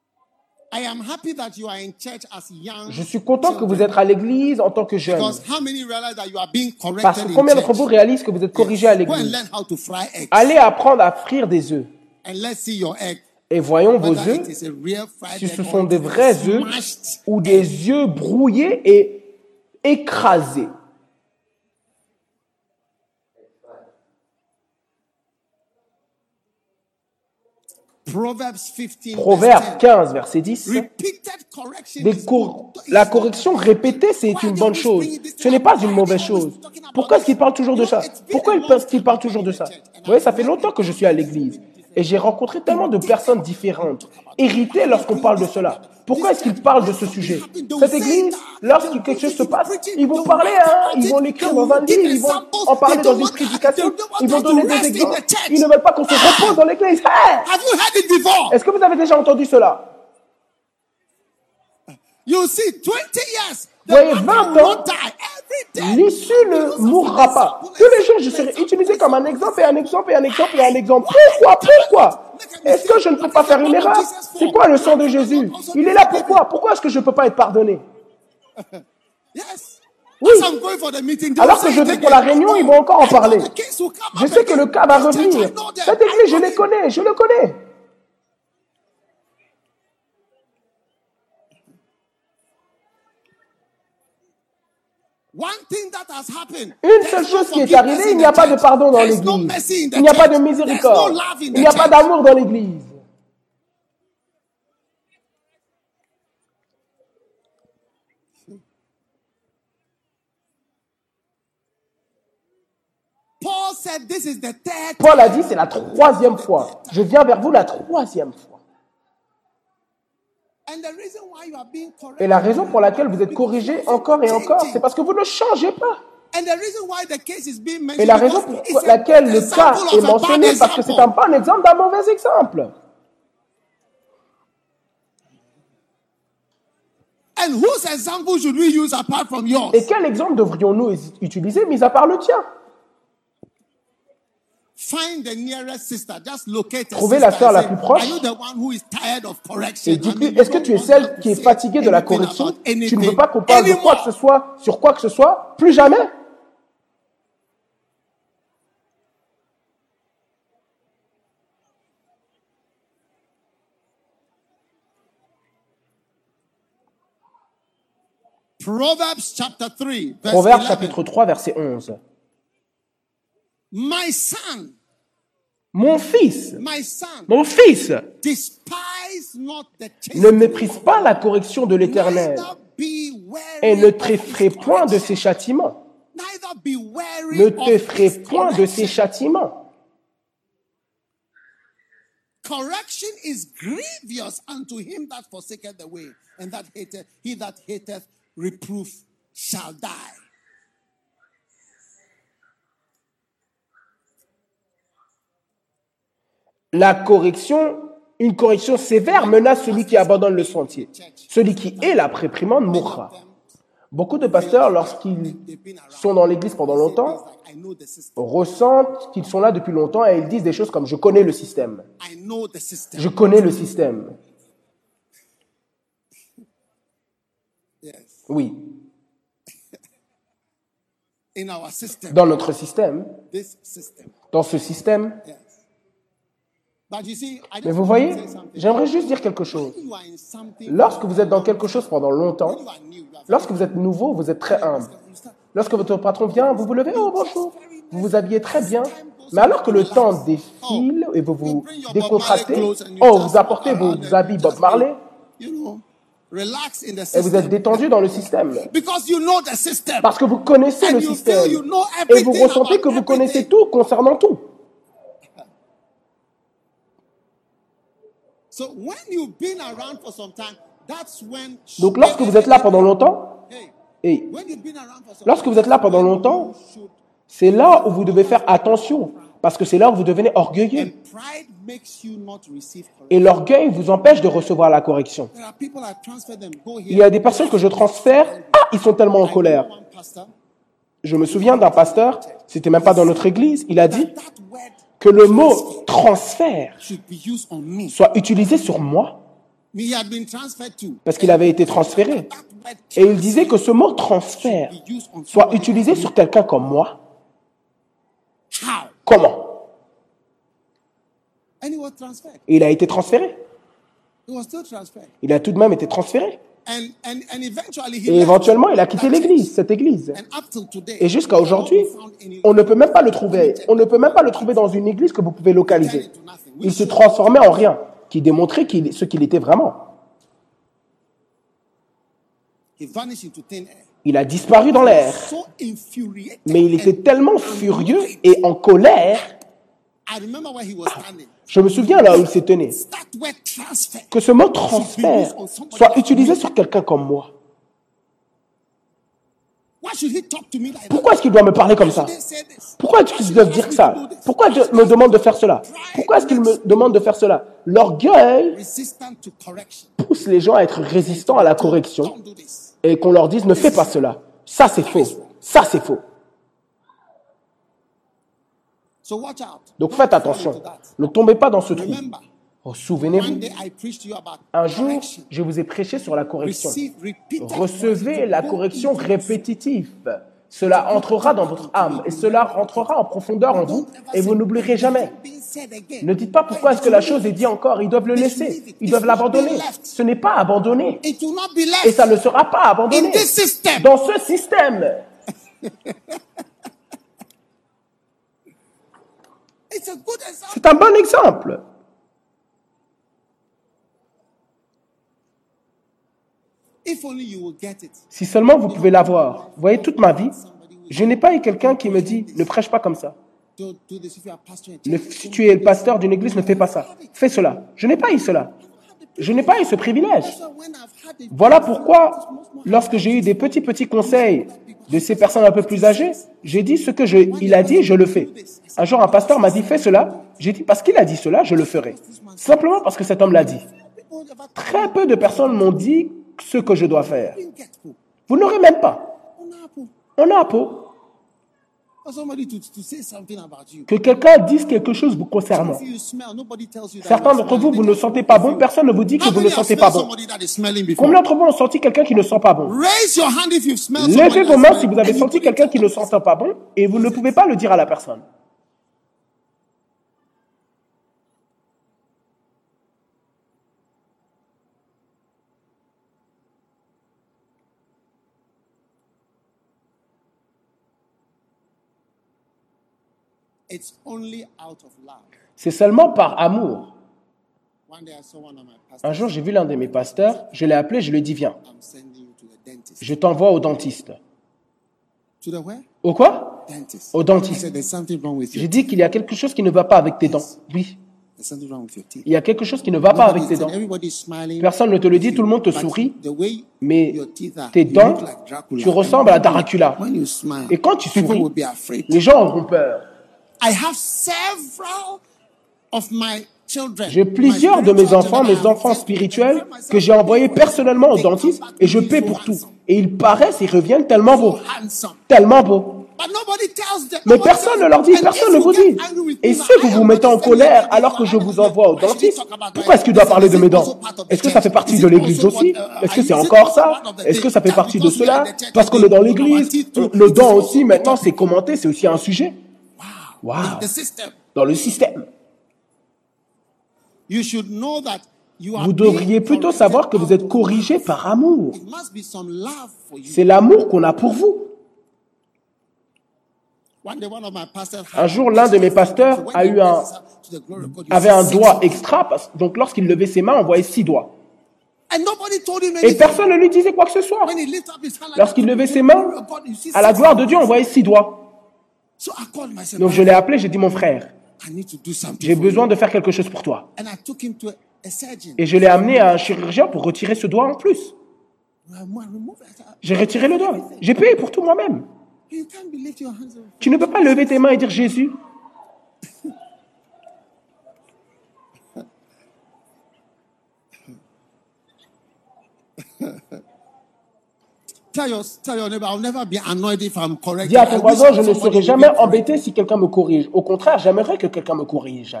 as young. Je suis content que vous êtes à l'église en tant que jeune. Because how many realize that you are being corrected Parce que combien d'entre vous réalisent que vous êtes corrigés à l'église? Allez apprendre à frire des œufs. Et voyons vos œufs si ce sont des is vrais œufs ou des œufs brouillés et écrasés. Proverbe verse 10. 15, verset 10. Repeated correction Des is cor- good. La correction répétée, c'est une bonne chose. Ce n'est pas une mauvaise chose. Pourquoi est-ce qu'il parle toujours de ça? Pourquoi pense qu'il parle toujours de ça? Vous voyez, ça fait longtemps que je suis à l'église. Et j'ai rencontré tellement de personnes différentes, irritées lorsqu'on parle de cela. Pourquoi est-ce qu'ils parlent de ce sujet? Cette église, lorsque quelque chose se passe, ils vont parler, hein, ils vont l'écrire dans un livre, ils vont en parler dans une prédication, ils vont donner des exemples. Ils ne veulent pas qu'on se repose dans l'église. Hey? Est-ce que vous avez déjà entendu cela? You see, 20 years. The Voyez, man 20 will ans, L'issue ne mourra pas. Tous les jours, je serai utilisé comme un exemple et un exemple et un exemple et un exemple. Pourquoi Pourquoi? Est-ce que je ne peux pas faire une erreur? C'est quoi le sang de Jésus? Il est là pourquoi? Pourquoi est-ce que je ne peux pas être pardonné? Oui. Alors que je vais pour la réunion, ils vont encore en parler. Je sais que le cas va revenir. Cette église, je les connais, je le connais. One thing that has happened. Une seule chose qui est arrivée, il n'y a pas de pardon dans l'église. Il n'y a pas de miséricorde. Il n'y a pas d'amour dans l'église. Paul a dit, c'est la troisième fois. Je viens vers vous la troisième fois. And the reason why you are being corrected. Et la raison pour laquelle vous êtes corrigé encore et encore, c'est parce que vous ne changez pas. And the reason why the case is being mentioned Et la raison pour laquelle le cas est mentionné, parce que c'est un bon exemple d'un mauvais exemple. And whose example should we use apart from yours? Et quel exemple devrions-nous utiliser, mis à part le tien? Find the nearest sister. Just locate a Trouvez la sœur la plus proche. Are you the one who is tired of correction? Et dites-lui, est-ce que tu es celle qui est fatiguée de la correction? Tu ne veux pas qu'on parle de quoi que ce soit, sur quoi que ce soit? Plus jamais Proverbs chapter 3, verse Proverbe 11. chapitre 3, verset 11. My son, Mon fils, my son, mon fils, despise not the ne méprise pas la correction de l'Éternel et ne t'effraie point de ses châtiments. Neither be weary Ne t'effraie point de ses châtiments. Correction is grievous unto him that forsaketh the way, and that hateth he that hateth reproof shall die. La correction, une correction sévère menace celui qui abandonne le sentier. Celui qui est la réprimande mourra. Beaucoup de pasteurs, lorsqu'ils sont dans l'église pendant longtemps, ressentent qu'ils sont là depuis longtemps et ils disent des choses comme je connais le système. Je connais le système. Oui, dans notre système, dans ce système, Yes. But you see, I Mais vous voyez, j'aimerais juste dire quelque chose. Lorsque vous êtes dans quelque chose pendant longtemps, lorsque vous êtes nouveau, vous êtes très humble. Lorsque votre patron vient, vous vous levez, oh bonjour, vous vous habillez très bien. Mais alors que le temps défile et vous vous décontractez, oh, vous apportez vos habits Bob Marley et vous êtes détendu dans le système. Because you know the system. Parce que vous connaissez le système et vous ressentez que vous connaissez tout concernant tout. So when you've been around for some time, that's when. Donc lorsque vous êtes là pendant longtemps, Hey, et when you've been around for some lorsque vous êtes là pendant longtemps, c'est là où vous devez faire attention. Parce que c'est là où vous devenez orgueilleux. Et l'orgueil vous empêche de recevoir la correction. Il y a des personnes que je transfère, ah, ils sont tellement en colère. Je me souviens d'un pasteur, c'était même pas dans notre église, il a dit que le mot transfert soit utilisé sur moi, parce qu'il avait été transféré. Et il disait que ce mot transfert soit utilisé sur quelqu'un comme moi. Comment? Il a été transféré. Il a tout de même été transféré. And and and eventually he Et éventuellement, il a quitté l'église, cette église. Et jusqu'à aujourd'hui, on ne peut même pas le trouver. On ne peut même pas le trouver dans une église que vous pouvez localiser. Il se transformait en rien, qui démontrait ce qu'il était vraiment. Il a disparu dans l'air. Mais il était tellement furieux et en colère. Je me souviens là où il s'est tenu. Que ce mot transfert soit utilisé sur quelqu'un comme moi. Pourquoi est-ce qu'il doit me parler comme ça? Pourquoi est-ce qu'il doit dire ça? Pourquoi il me demande de faire cela? Pourquoi est-ce qu'il me demande de faire cela? L'orgueil pousse les gens à être résistants à la correction et qu'on leur dise ne fais pas cela. Ça c'est faux. Ça c'est faux. So watch out. Donc faites attention. Ne tombez pas dans ce trou. Oh, Souvenez-vous, un jour, je vous ai prêché sur la correction. Recevez la correction répétitive. Cela entrera dans votre âme et cela rentrera en profondeur en vous et vous n'oublierez jamais. Ne dites pas pourquoi est-ce que la chose est dit encore. Ils doivent le laisser. Ils doivent l'abandonner. Ce n'est pas abandonné. Et ça ne sera pas abandonné. Dans ce système, It's a good example. C'est un bon exemple. Si seulement vous pouvez l'avoir. Vous voyez, toute ma vie, je n'ai pas eu quelqu'un qui me dit ne prêche pas comme ça. Ne- si tu es le pasteur d'une église, ne fais pas ça. Fais cela. Je n'ai pas eu cela. Je n'ai pas eu ce privilège. Voilà pourquoi, lorsque j'ai eu des petits petits conseils de ces personnes un peu plus âgées, j'ai dit ce que il a dit, je le fais. Un jour, un pasteur m'a dit fais cela. J'ai dit parce qu'il a dit cela, je le ferai. Simplement parce que cet homme l'a dit. Très peu de personnes m'ont dit ce que je dois faire. Vous n'aurez même pas. On a un pot. For somebody to, to say something about you. Que quelqu'un dise quelque chose vous concernant. Certains d'entre vous, vous ne sentez pas bon. Personne ne vous dit que vous ne sentez pas bon. Combien d'entre vous ont senti quelqu'un qui ne sent pas bon? Levez vos mains si vous avez senti quelqu'un qui ne sent pas bon et vous ne pouvez pas le dire à la personne. It's only out of love. C'est seulement par amour. Un jour, j'ai vu l'un de mes pasteurs, je l'ai appelé, je lui ai dit, viens, je t'envoie au dentiste. Au quoi? Au dentiste. J'ai dit qu'il y a quelque chose qui ne va pas avec tes dents. Oui, il y a quelque chose qui ne va pas avec tes dents. Personne ne te le dit, tout le monde te sourit, mais tes dents, tu ressembles à Dracula. Et quand tu souris, les gens auront peur. I have several of my children. J'ai plusieurs de mes enfants, mes enfants spirituels, que j'ai envoyés personnellement au dentiste et je paie pour tout. Et ils paraissent et reviennent tellement beaux. Tellement beaux. Mais personne ne leur dit, personne ne vous dit. Et si vous vous mettez en colère alors que je vous envoie au dentiste, pourquoi est-ce qu'il doit parler de mes dents Est-ce que ça fait partie de l'église aussi Est-ce que c'est encore ça Est-ce que ça fait partie de cela Parce qu'on est dans l'église, le dent aussi, maintenant c'est commenté, c'est aussi un sujet. Wow. Wow. The system. Dans le système. You should know that you are Vous devriez plutôt savoir que vous êtes corrigé par amour. C'est l'amour qu'on a pour vous. Un jour, l'un de mes pasteurs a eu un- avait un doigt extra, donc lorsqu'il levait ses mains, on voyait six doigts. Et personne ne lui disait quoi que ce soit. Lorsqu'il levait ses mains, à la gloire de. Dieu, on voyait six doigts. Donc je l'ai appelé, j'ai dit mon frère, j'ai besoin de faire quelque chose pour toi. Et je l'ai amené à un chirurgien pour retirer ce doigt en plus. J'ai retiré le doigt. J'ai payé pour tout moi-même. Tu ne peux pas lever tes mains et dire Jésus. Tell your, tell your neighbor, I'll never be annoyed if I'm corrected. Dis à ton voisin, je ne serai jamais embêté si quelqu'un me corrige. Au contraire, j'aimerais que quelqu'un me corrige.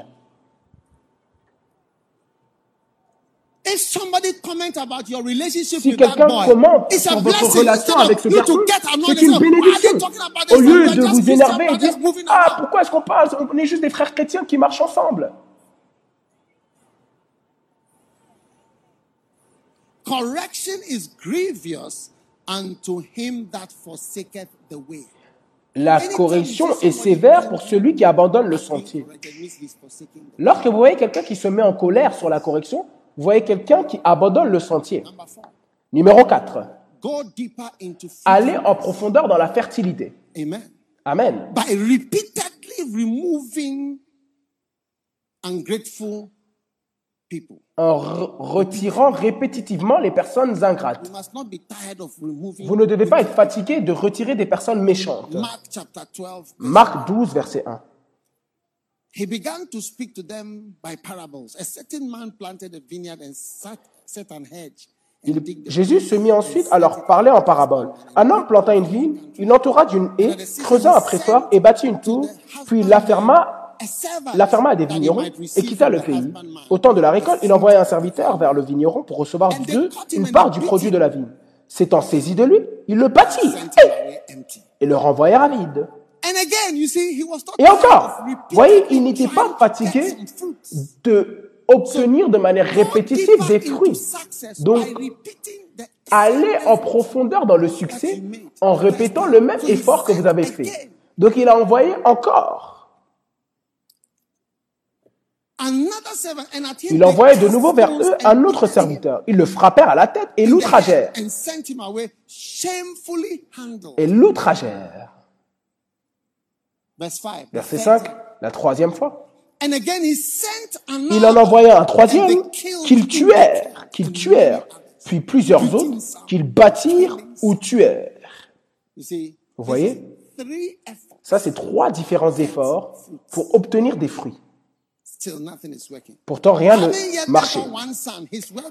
If somebody comment about your relationship Si with that quelqu'un boy, commente it's a sur votre blessing. relation avec ce garçon, c'est une and say, "Why are bénédiction. Au lieu de just vous énerver et dire Ah, along." pourquoi est-ce qu'on parle? On est juste des frères chrétiens qui marchent ensemble. Correction is grievous unto him that forsaketh the way. La correction est sévère pour celui qui abandonne le sentier. Lorsque vous voyez quelqu'un qui se met en colère sur la correction, vous voyez quelqu'un qui abandonne le sentier. Numéro 4. go deeper into Aller en profondeur dans la fertilité. Amen. Amen. By repeatedly removing ungrateful people. En re- retirant répétitivement les personnes ingrates. Vous ne devez pas être fatigué de retirer des personnes méchantes. Mark chapter 12. Marc 12, verset 1. He began to speak to them by parables. A certain man planted a vineyard and sat, set an hedge. and Il- Jésus se mit ensuite à leur parler en parabole. Un homme planta une vigne, il l'entoura d'une haie, creusa un pressoir et bâtit une tour, puis la ferma, A servant la ferma à des vignerons et quitta le pays. Au temps de la récolte, il envoya un serviteur vers le vigneron pour recevoir d'eux une part du produit de la vigne. S'étant saisi de lui, il le battit et le renvoyèrent vide. And again, you see, he was not Et encore, voyez, il n'était pas fatigué de obtenir de manière répétitive des fruits. Donc, Allez en profondeur dans le succès en répétant le même effort que vous avez fait. Donc il a envoyé encore. Another servant, and at him Il envoyait de nouveau vers eux un autre serviteur. Ils le frappèrent à la tête et l'outragèrent. Et l'outragèrent. Verse 5. Verset the 5, third time. la troisième fois. And again he sent another. Il en envoya un troisième qu'ils tuèrent, qu'ils tuèrent, puis plusieurs autres qu'ils battirent ou tuèrent. Vous voyez? Ça, c'est trois différents efforts pour obtenir des fruits. Pourtant, rien ne marchait.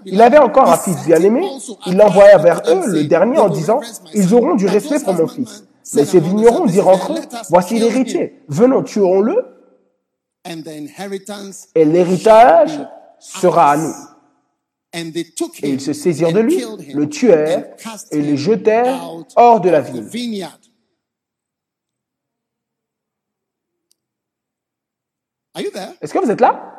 Il avait encore un fils bien-aimé, il l'envoya vers eux, le dernier, "They en disant, ils son." auront du respect pour mon fils. Mais ces vignerons dirent entre eux, "Let us voici l'héritier, venons, tuons-le, et l'héritage sera à nous. Et ils se saisirent de lui, le tuèrent et le jetèrent hors de la ville. vineyard. Are you there? Est-ce que vous êtes là?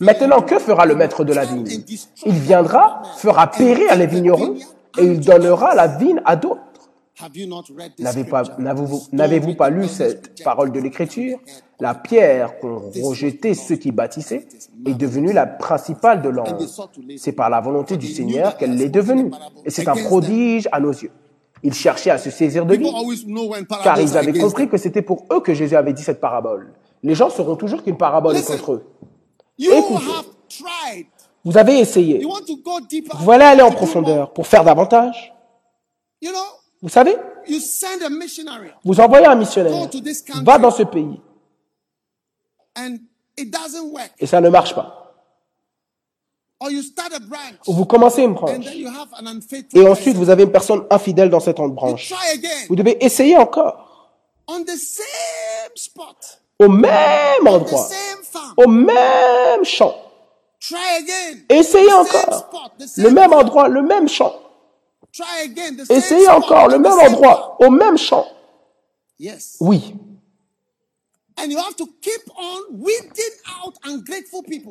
Maintenant, que fera le maître de la vigne? Il viendra, fera périr les vignerons, et il donnera la vigne à d'autres. Pas-? N'avez-vous pas lu cette parole de l'Écriture? La pierre qu'ont rejetée ceux qui bâtissaient est devenue la principale de l'angle. C'est par la volonté du Seigneur qu'elle l'est devenue. Et c'est un prodige à nos yeux. Ils cherchaient à se saisir de lui, car ils avaient compris que c'était pour eux que Jésus avait dit cette parabole. Les gens sauront toujours qu'une parabole est contre eux. Écoutez. Vous avez essayé. Vous voulez aller en profondeur pour faire davantage. Vous savez, vous envoyez un missionnaire, va dans ce pays, et ça ne marche pas. Or you start a branch Ou vous commencez une branche, et ensuite vous avez une personne infidèle dans cette branche. try again. Vous devez essayer encore, on the same spot, au même the endroit, au même champ. Try again. Essayez encore, le même endroit, le même champ. Essayez encore, le the même endroit, au même champ. Oui,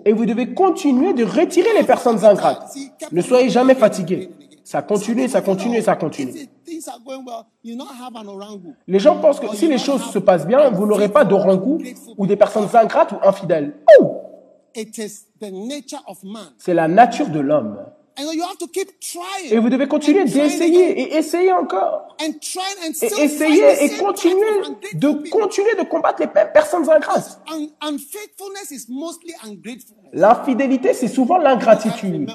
Et vous devez continuer de retirer les personnes ingrates. Ne soyez jamais fatigués. Ça continue, ça continue, ça continue. Les gens pensent que si les choses se passent bien, vous n'aurez pas d'orangou ou des personnes ingrates ou infidèles. Oh It is the nature of man. C'est la nature de l'homme. And you have to keep trying. Et vous devez continuer d'essayer et essayer encore. And trying and Et essayer et continuer de continuer de combattre les pe- personnes ingrates. L'infidélité, c'est souvent l'ingratitude.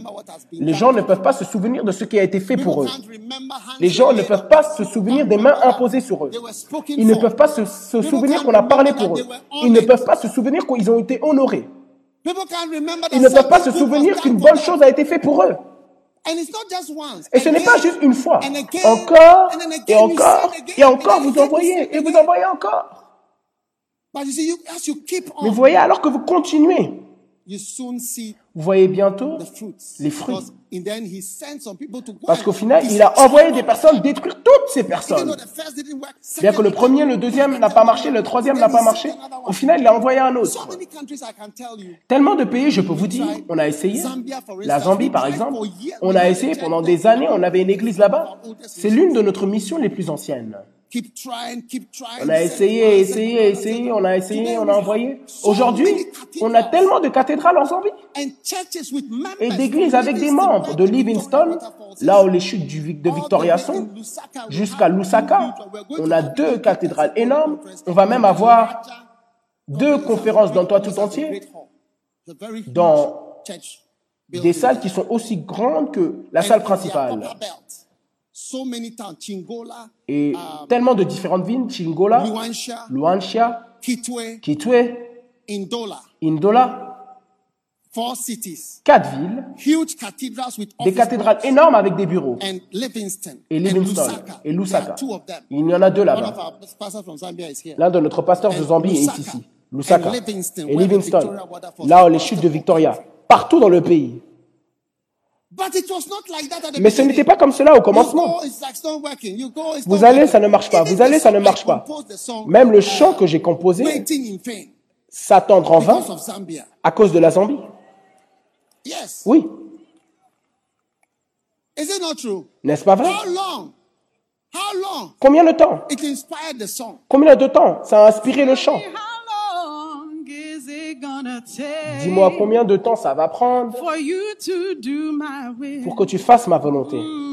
Les gens ne peuvent pas se souvenir de ce qui a été fait pour eux. Les gens ne peuvent pas se souvenir des mains imposées sur eux. Ils ne peuvent pas se, se souvenir qu'on a parlé pour eux. Ils ne peuvent pas se souvenir qu'ils ont été honorés. Ils ne peuvent pas se souvenir qu'une bonne chose a été faite pour eux. Et ce n'est pas juste une fois. Encore and then again, et encore et encore vous envoyez et vous envoyez encore. Mais vous voyez, alors que vous continuez, vous voyez bientôt les fruits. Parce qu'au final, il a envoyé des personnes détruire toutes ces personnes. Bien que le premier, le deuxième n'a pas marché, le troisième n'a pas marché, au final, il a envoyé un autre. Tellement de pays, je peux vous dire, on a essayé. La Zambie, par exemple, on a essayé pendant des années, on avait une église là-bas. C'est l'une de notre missions les plus anciennes. Keep trying, keep trying. On a essayé, essayé, essayé, on a essayé, on a envoyé. Aujourd'hui, on a tellement de cathédrales en Zambie et d'églises avec des membres de Livingston, là où les chutes de Victoria sont, jusqu'à Lusaka. On a deux cathédrales énormes. On va même avoir deux conférences dans le toit tout entier, dans des salles qui sont aussi grandes que la salle principale. So many towns, Chingola, Et tellement de différentes villes, Chingola, Luansha, Kitwe, Kitwe, Indola, Indola, four cities, quatre villes, des cathédrales énormes avec des bureaux. and Livingston, Et Livingston Lusaka. et Lusaka. Il y en a deux là-bas. L'un de notre pasteur de Zambie est ici, Lusaka, et Livingston, là où les chutes de Victoria, partout dans le pays. But it was not like that at the Mais ce n'était pas comme cela au You commencement. go, it's like it's not working. You go, it's Vous not allez, working. ça ne marche pas. Vous allez, ça ne marche pas. Même le chant que j'ai composé, waiting in vain s'attendre en vain à cause de la Zambie. Yes. Oui, Is it not true? n'est-ce pas vrai? How long? How long? Combien de temps? It inspired the song. Combien de temps ça a inspiré le chant? Dis-moi combien de temps ça va prendre for you to do my will? pour que tu fasses ma volonté. Mm.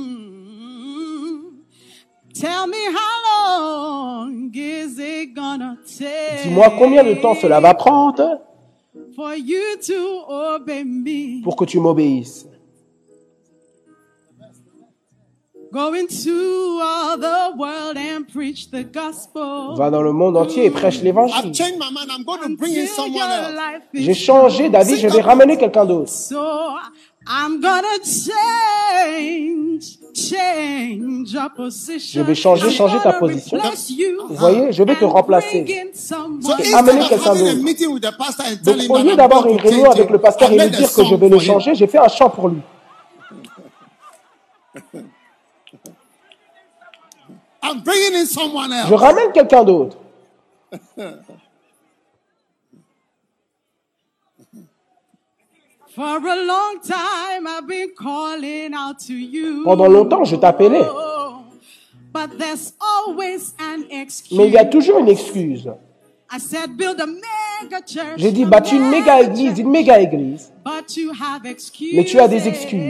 Tell me how long is it gonna take Dis-moi combien de temps cela va prendre for you to obey me? pour que tu m'obéisses. Go into all the world and preach the gospel. Va dans le monde entier et prêche I've l'évangile. changed my mind. I'm going to bring in Until someone your else. life is J'ai changé d'avis, je vais ramener quelqu'un d'autre. So I'm gonna change, change your position. Je vais changer, I'm changer ta position. replace you Vous voyez, je vais te remplacer. Et amener quelqu'un having a d'autre. meeting with the pastor and tell Donc him au that lieu I'm d'avoir going une réunion avec le pasteur et lui dire que je vais le changer, j'ai fait un chant pour lui. I'm bringing in someone Je else. ramène quelqu'un d'autre. For a long time I've been calling out to you. Pendant longtemps, je t'appelais. But there's always an excuse. Mais il y a toujours une excuse. I said build a mega church. J'ai dit bâtis une méga église, une méga église. But you have excuses. Mais tu as des excuses.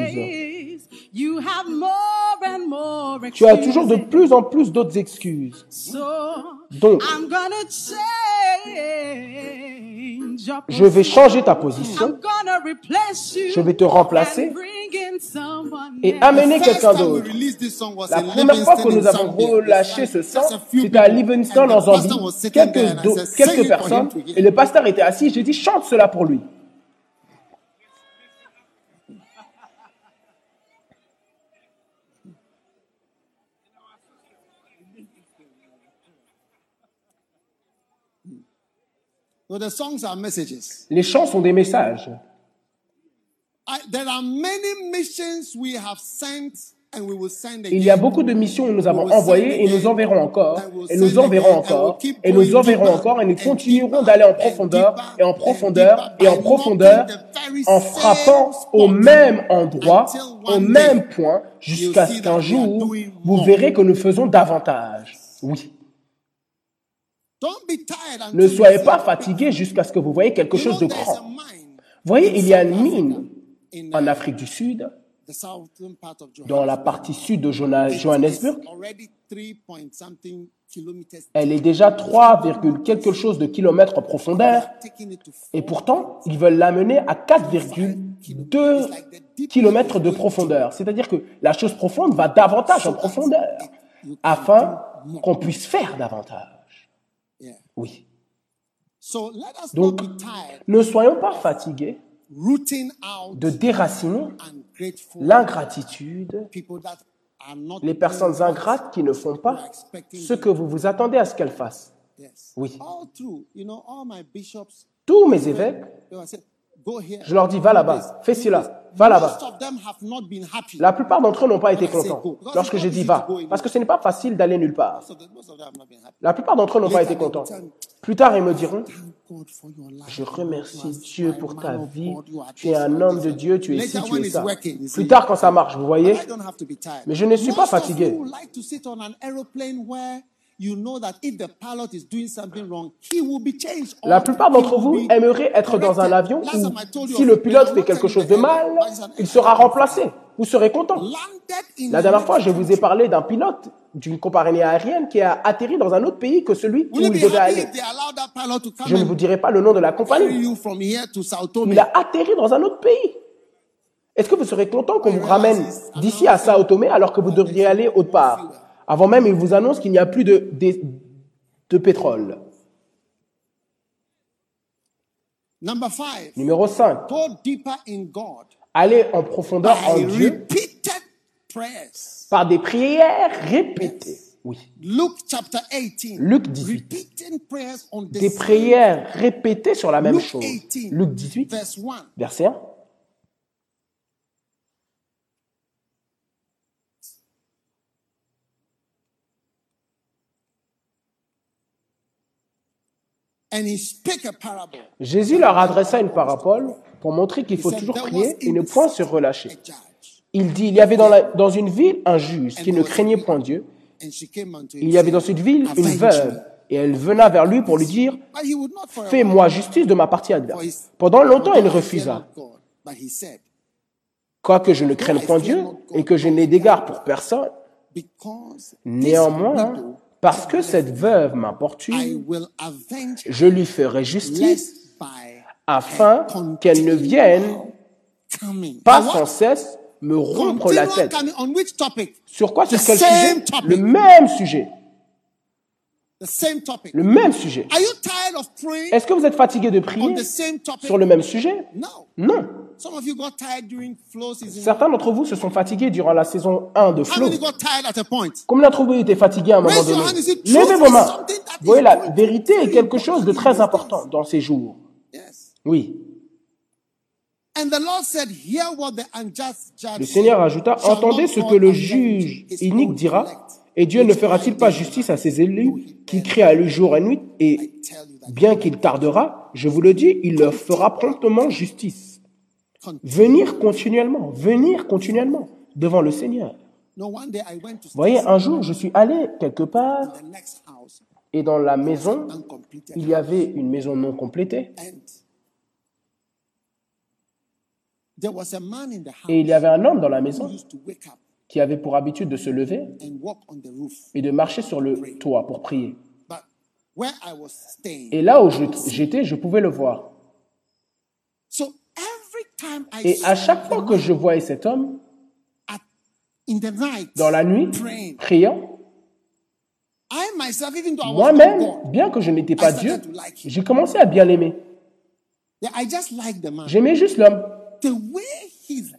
Tu as toujours de plus en plus d'autres excuses. So Donc, I'm gonna change your je vais position. changer ta position I'm gonna replace you Je vais te remplacer et amener The first quelqu'un time we d'autre. released this song was La in première fois que nous avons relâché ce sang, Just a few c'était à people. Livingston And en the pastor Zambie. was sitting there Quelques, and I do- said, "Sing quelques it for him personnes. to hear." Et le pasteur était assis. J'ai dit, chante cela pour lui. So the songs are messages. Les chants sont des messages. I, there are many missions we have sent and we will send Il y a beaucoup de missions où nous avons envoyé et nous enverrons encore, et nous enverrons encore, et nous enverrons encore, et nous continuerons d'aller en profondeur, et en profondeur, et en profondeur, en frappant au même endroit, au même point, jusqu'à ce qu'un jour, vous verrez que nous faisons davantage. Oui. Don't be tired until Ne soyez pas fatigués jusqu'à ce que vous voyez quelque chose de grand. Voyez, il y a une mine in en uh, Afrique du Sud, dans la partie sud de Johannesburg. Elle est déjà 3, quelque chose de kilomètres en profondeur. Et pourtant, ils veulent l'amener à 4,2 km de profondeur. C'est-à-dire que la chose profonde va davantage en profondeur afin qu'on puisse faire davantage. Oui. Donc, ne soyons pas fatigués de déraciner l'ingratitude, les personnes ingrates qui ne font pas ce que vous vous attendez à ce qu'elles fassent. Oui. Tous mes évêques, je leur dis, va là-bas, fais cela, va là-bas. La plupart d'entre eux n'ont pas été contents lorsque j'ai dit va, parce que ce n'est pas facile d'aller nulle part. La plupart d'entre eux n'ont pas été contents. Plus tard, ils me diront, je remercie Dieu pour ta vie, tu es un homme de Dieu, tu es ci, tu es ça. Plus tard, quand ça marche, vous voyez. Mais je ne suis pas fatigué. You like to sit on an aeroplane where you know that if the pilot is doing something wrong, he will be changed. or la plupart d'entre vous aimeraient être dans un avion Last où, time I told you si le pilote fait quelque chose de mal, il sera remplacé. Vous serez content. La dernière fois, je vous ai parlé d'un pilote d'une compagnie aérienne qui a atterri dans un autre pays que celui où il devait aller. Je ne vous dirai pas le nom de la compagnie. Il a atterri dans un autre pays. Est-ce que vous serez content qu'on vous ramène d'ici à Sao Tomé alors que vous devriez aller autre part? Avant même, il vous annonce qu'il n'y a plus de, de, de pétrole. Number five, Numéro 5. go deeper in God Allez en profondeur en Dieu repeated prayers. par des prières répétées. Oui. Luke chapter 18. Luc 18. Repeating prayers on the Des prières répétées sur la même chose. 18, Luc 18, verse 1. verset 1. And he spake a parable. Jésus leur adressa une parabole pour montrer qu'il faut toujours prier et ne point se relâcher. Il dit, il y avait dans, la- dans une ville un juge qui ne craignait point Dieu. Il y avait dans cette ville une veuve et elle venait vers lui pour lui dire, fais-moi justice de ma partie adverse. Pendant longtemps, feared refusa. not God. But he said, Quoique je ne craigne point Dieu et que je n'ai d'égard pour personne, néanmoins, parce que cette veuve m'importune, je lui ferai justice afin qu'elle ne vienne pas sans cesse me rompre la tête. Sur quoi? Sur quel sujet? Le même sujet. Le même sujet. Are you tired of praying Est-ce que vous êtes fatigué de prier sur le même sujet? No. Non. Some of you got tired during flow season. Certains d'entre vous se sont fatigués durant la saison 1 de Flow. Combien d'entre vous étaient fatigués à un moment donné Levez vos mains. Vous voyez, la vérité est quelque chose de très important dans ces jours. Oui. And the Lord said, Hear what the unjust judge Le Seigneur ajouta, entendez ce que le juge inique dira, et Dieu ne fera-t-il pas justice à ses élus qui crient à lui jour et nuit, et bien qu'il tardera, je vous le dis, il leur fera promptement justice. Venir continuellement, venir continuellement devant le Seigneur. Voyez, un jour, je suis allé quelque part, et dans la maison, il y avait une maison non complétée, et il y avait un homme dans la maison qui avait pour habitude de se lever et de marcher sur le toit pour prier. Et là où j'étais, je pouvais le voir. Et à chaque the fois que je voyais cet homme, dans la nuit, priant, moi-même, bien que je n'étais pas Dieu, j'ai commencé à bien l'aimer. J'aimais juste l'homme.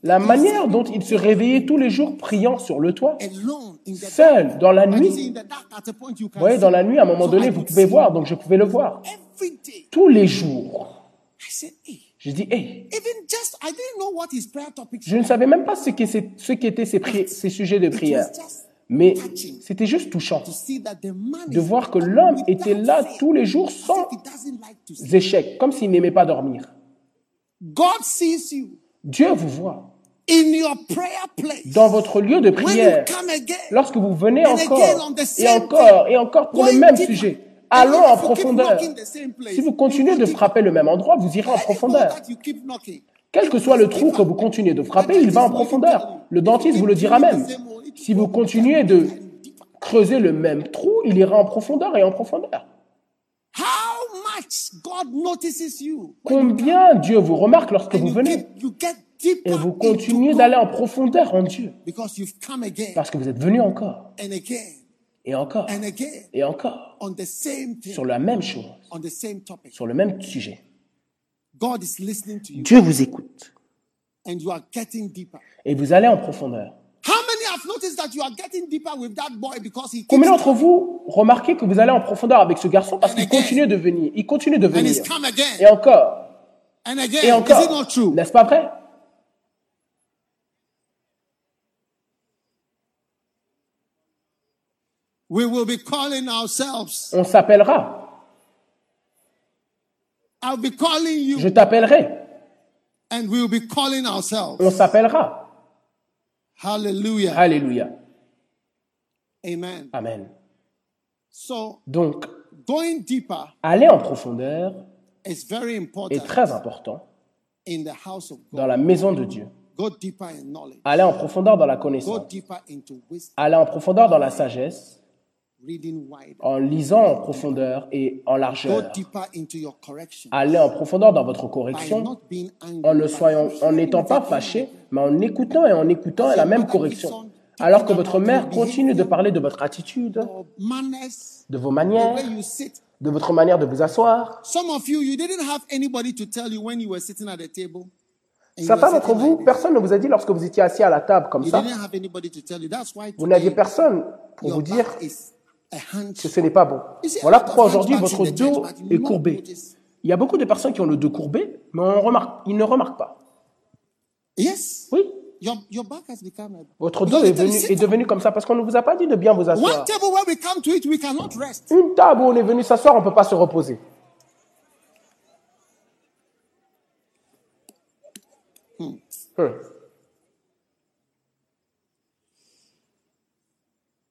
La manière dont il se réveillait tous les jours priant sur le toit, seul, dans la nuit. Vous voyez, dans la nuit, à un moment donné, vous pouvez voir, donc je pouvais le voir. Tous les jours. I said, hey, Je Je dis, hey, Even just, I didn't know what his prayer topics je ne savais même pas ce qu'étaient ce pri- ces sujets de It prière. was just Mais touching c'était juste touchant to see that the man de voir que l'homme était là tous les jours sans échecs, comme s'il n'aimait pas dormir. Dieu vous voit in your prayer place. dans votre lieu de prière. Lorsque vous venez encore et encore et encore pour le même sujet, allons en profondeur. Si vous continuez de frapper le même endroit, vous irez en profondeur. Quel que soit le trou que vous continuez de frapper, il va en profondeur. Le dentiste vous le dira même. Si vous continuez de creuser le même trou, il ira en profondeur et en profondeur. How much God notices you Combien Dieu vous remarque lorsque vous venez et vous continuez d'aller en profondeur en Dieu. parce que vous êtes venu encore. et encore. et encore. sur la même chose, sur le même sujet. Dieu vous écoute. Et vous allez en profondeur. Combien d'entre vous remarquez que vous allez en profondeur avec ce garçon parce qu'il continue de venir, il continue de venir et encore et encore. N'est-ce pas vrai? We will be calling ourselves. On s'appellera. I'll be calling you Je t'appellerai. and we will be calling ourselves. On s'appellera. Hallelujah. Alléluia. Amen. Amen. So Donc, going deeper aller en profondeur is very est très important in the house of God. dans la maison de Dieu. Go deeper in knowledge. Aller en profondeur dans la Go connaissance. deeper into wisdom. Aller en profondeur dans la sagesse. En lisant en profondeur et en largeur. Aller en profondeur dans votre correction. En ne soyant, en n'étant pas fâché, mais en écoutant et en écoutant la même correction. Alors que votre mère continue de parler de votre attitude, de vos manières, de votre manière de vous asseoir. Certains d'entre vous, personne ne vous a dit lorsque vous étiez assis à la table comme ça, vous n'aviez personne pour vous dire que ce n'est pas bon. Voilà pourquoi aujourd'hui votre dos est courbé. Il y a beaucoup de personnes qui ont le dos courbé, mais on remarque, ils ne remarquent pas. Oui, votre dos est, venu, devenu comme ça parce qu'on ne vous a pas dit de bien vous asseoir. table where we come to it, we cannot rest. Une table où on est venu s'asseoir, on ne peut pas se reposer. Hmm.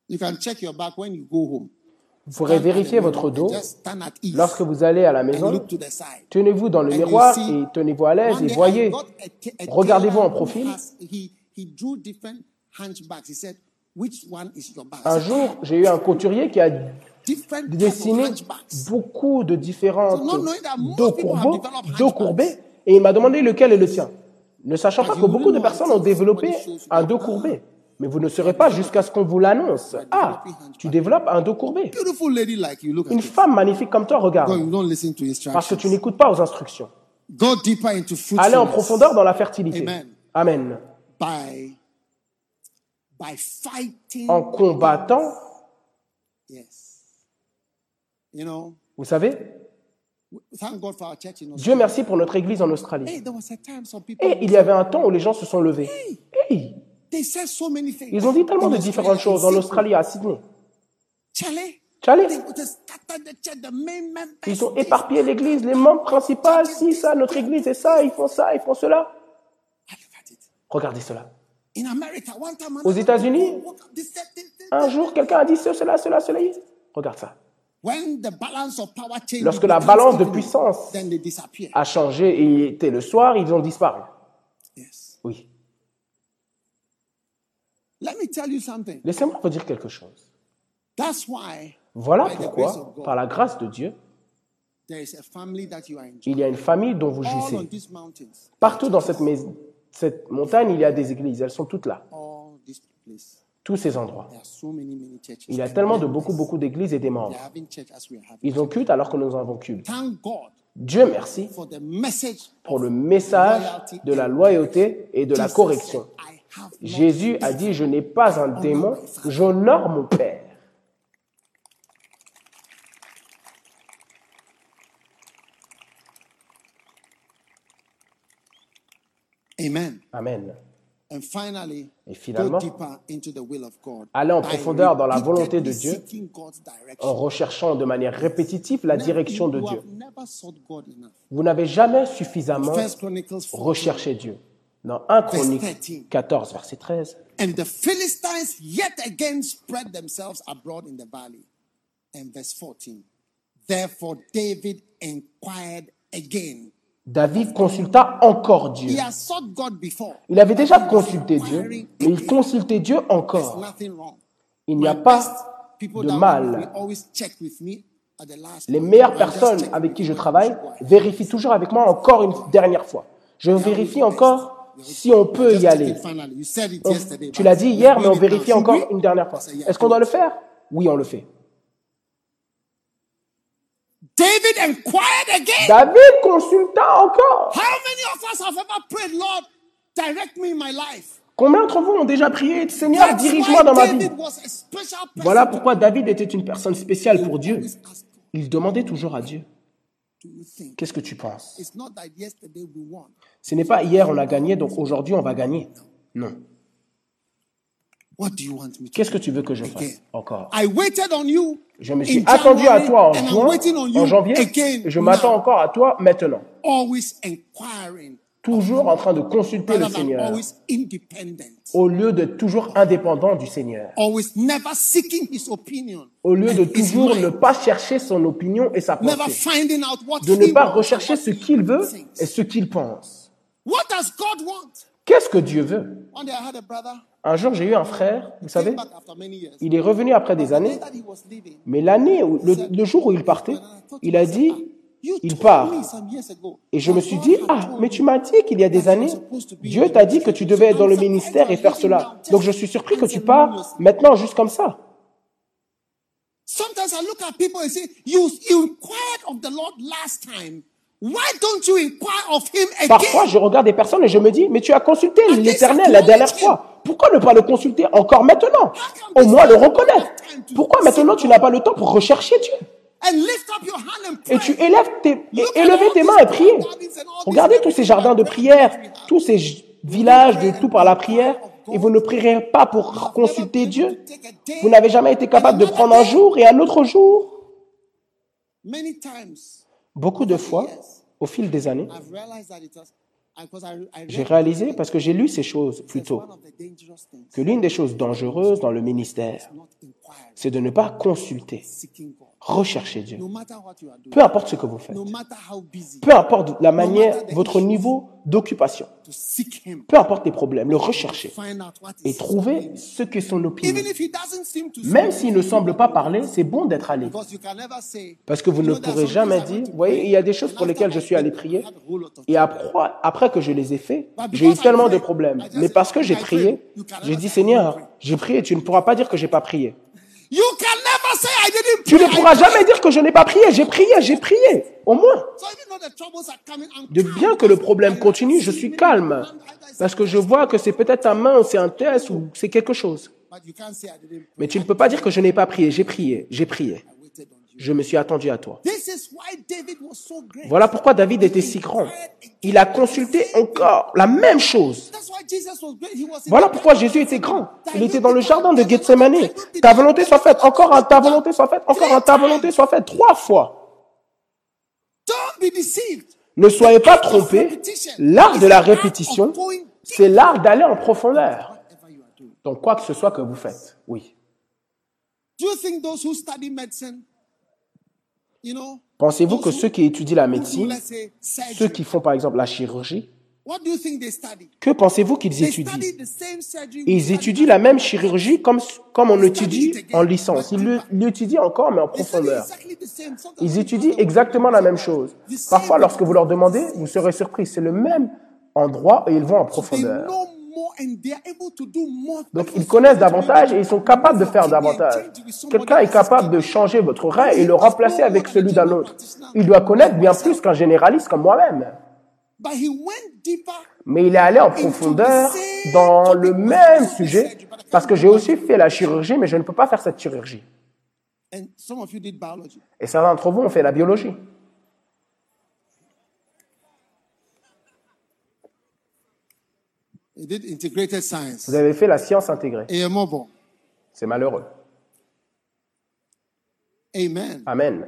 You can check your back when you go home. Vous pourrez vérifier votre dos lorsque vous allez à la maison. Tenez-vous dans le miroir et tenez-vous à l'aise et voyez. Regardez-vous en profil. has- He, he drew different hunchbacks. He said, which one is your back? Un jour, j'ai eu un couturier qui a dessiné beaucoup de différentes dos courbés, dos courbés, et il m'a demandé lequel est le tien. Ne sachant pas que beaucoup de personnes ont développé un dos courbé. Mais vous ne saurez pas jusqu'à ce qu'on vous l'annonce. Ah, tu développes un dos courbé. Une femme magnifique comme toi, regarde. you don't listen to Parce que instructions. tu n'écoutes pas aux instructions. Go deeper into Allez en profondeur dans la fertilité. Amen. Amen. by by fighting. En combattant, Yes. You know, vous savez, thank God for our church in Dieu Australia. merci pour notre église en Australie. Et il y avait un temps où les gens se sont levés. Hey, ils ont dit tellement de différentes choses en. Australie, à Sydney. Members. ils ont éparpillé l'église, les membres principaux, si ça, notre église est ça, ils font ça, ils font cela. Regardez cela. Aux États-Unis, Un jour, quelqu'un a dit ce, cela, cela, cela. Regarde ça. Lorsque la balance de puissance. A changé et était le soir, ils ont disparu. Oui. Let me tell you something. Laissez-moi vous dire quelque chose. That's why Voilà pourquoi, God. par la grâce de Dieu, there is a family that you are enjoying. il y a une famille dont vous jouissez. Partout dans cette, cette montagne, il y a des églises. Elles sont toutes là. Tous ces endroits. There are so many, many churches. Il y a tellement de beaucoup, beaucoup d'églises et des membres. Ils ont culte alors que nous avons culte. Thank God Dieu merci for the message pour le message de la loyauté et de la correction. Jésus a dit, je n'ai pas un démon, j'honore mon Père. Amen. Amen. Et finalement, go deeper into the will of God. aller en profondeur dans la volonté de Dieu, en recherchant de manière répétitive la direction de Dieu. Vous n'avez jamais suffisamment First Chronicles 14. recherché Dieu. Dans 1 Chronique 14, verset 13, And the Philistines yet again spread themselves abroad in the valley. And verse 14. Therefore David inquired again. David consulta encore He Dieu. has sought God before. Il avait déjà consulté Dieu, mais il consultait Dieu encore. nothing wrong. Il n'y a pas de mal. Les meilleures personnes avec qui je travaille vérifient toujours avec moi encore une dernière fois. Je vérifie encore si on peut y aller. yesterday, tu l'as dit hier, mais on vérifie encore une dernière fois. Est-ce qu'on doit le faire? Oui, on le fait. David inquired again. David consulta encore. How many of us have ever prayed, Lord, direct me in my life? Combien d'entre vous ont déjà prié, Seigneur, dirige-moi dans ma vie. Voilà pourquoi David était une personne spéciale pour Dieu. Il demandait toujours à Dieu? Qu'est-ce que tu penses? Ce n'est pas hier on a gagné, donc aujourd'hui on va gagner. Non. Qu'est-ce que tu veux que je fasse? Encore. Je me suis attendu à toi en juin, en janvier, et je m'attends encore à toi maintenant. Toujours en train de consulter le Seigneur, au lieu de toujours indépendant du Seigneur. Au lieu de toujours ne pas chercher son opinion et sa pensée. De ne pas rechercher what ce qu'il veut et ce qu'il pense. What does God want? Qu'est-ce que Dieu veut? Un jour, j'ai eu un frère, vous savez, il est revenu après des années, mais l'année, le, le jour où il partait, il a dit, "Ah, you il part. Et je me suis dit, ah, mais tu m'as dit qu'il y a des années, Dieu t'a dit que tu devais être dans le ministère et faire cela. Donc je suis surpris que tu pars maintenant juste comme ça. Sometimes I look at people and say, you, you inquired of the Lord last time. Why don't you inquire of him again? Parfois, je regarde des personnes et je me dis, mais tu as consulté l'Éternel la dernière fois. Pourquoi ne pas le consulter encore maintenant? Au moins le reconnaître. Pourquoi maintenant tu n'as pas le temps pour rechercher Dieu? Et tu élèves tes, élevez tes mains et prier. Regardez tous ces jardins de prière, tous ces villages de tout par la prière, et vous ne prierez pas pour consulter Dieu. Vous n'avez jamais été capable de prendre un jour et un autre jour. Many times. Beaucoup de fois, au fil des années, j'ai réalisé, parce que j'ai lu ces choses plus tôt, que l'une des choses dangereuses dans le ministère, c'est de ne pas consulter, rechercher Dieu. Peu importe ce que vous faites, peu importe la manière, votre niveau d'occupation, peu importe les problèmes, le rechercher what et trouver ce qu'est son opinion. Même s'il ne semble pas parler, c'est bon d'être allé. Parce que vous ne pourrez jamais dire, vous voyez, il y a des choses pour lesquelles je suis allé prier. Et après, après que je les ai faits, But j'ai eu tellement de problèmes. Mais parce que j'ai prié, j'ai dit, Seigneur, j'ai prié, tu ne pourras pas dire que j'ai pas prié. You can never say I didn't Tu ne pourras jamais dire que je n'ai pas prié. J'ai prié, j'ai prié. Au moins. De bien que le problème continue, je suis calme. Parce que je vois que c'est peut-être ta main, ou c'est un test, ou c'est quelque chose. Mais tu ne peux pas dire que je n'ai pas prié. J'ai prié, j'ai prié. I waited on you. Je me suis attendu à toi. Voilà pourquoi David était si grand. Il a consulté encore la même chose. Voilà pourquoi. Jésus était grand. Il était dans le jardin de Gethsemane. Ta volonté soit faite, encore un ta volonté soit faite, encore un ta volonté soit faite, trois fois. Ne soyez pas trompés. L'art de la répétition, c'est l'art d'aller en profondeur. Donc quoi que ce soit que vous faites, oui. Do you think those who study medicine, you know, Pensez-vous que ceux qui étudient la médecine, ceux qui font par exemple la chirurgie, que pensez-vous qu'ils étudient? ils étudient la même chirurgie comme, comme on étudie en licence. Ils l'étudient encore, mais en profondeur. Ils étudient exactement la même chose. Parfois, lorsque vous leur demandez, vous serez surpris. C'est le même endroit et ils vont en profondeur. Know more and they are able to do more. Donc, ils connaissent davantage et ils sont capables de faire davantage. Quelqu'un est capable de changer votre rein et le remplacer avec celui d'un autre. Il doit connaître bien plus qu'un généraliste comme moi-même. But he went deeper. Mais il est allé en profondeur dans le même sujet parce que j'ai aussi fait la chirurgie, mais je ne peux pas faire cette chirurgie. And some of you did biology. Et certains d'entre vous ont fait la biologie. You did integrated science. Vous avez fait la science intégrée. C'est malheureux. Amen. Amen.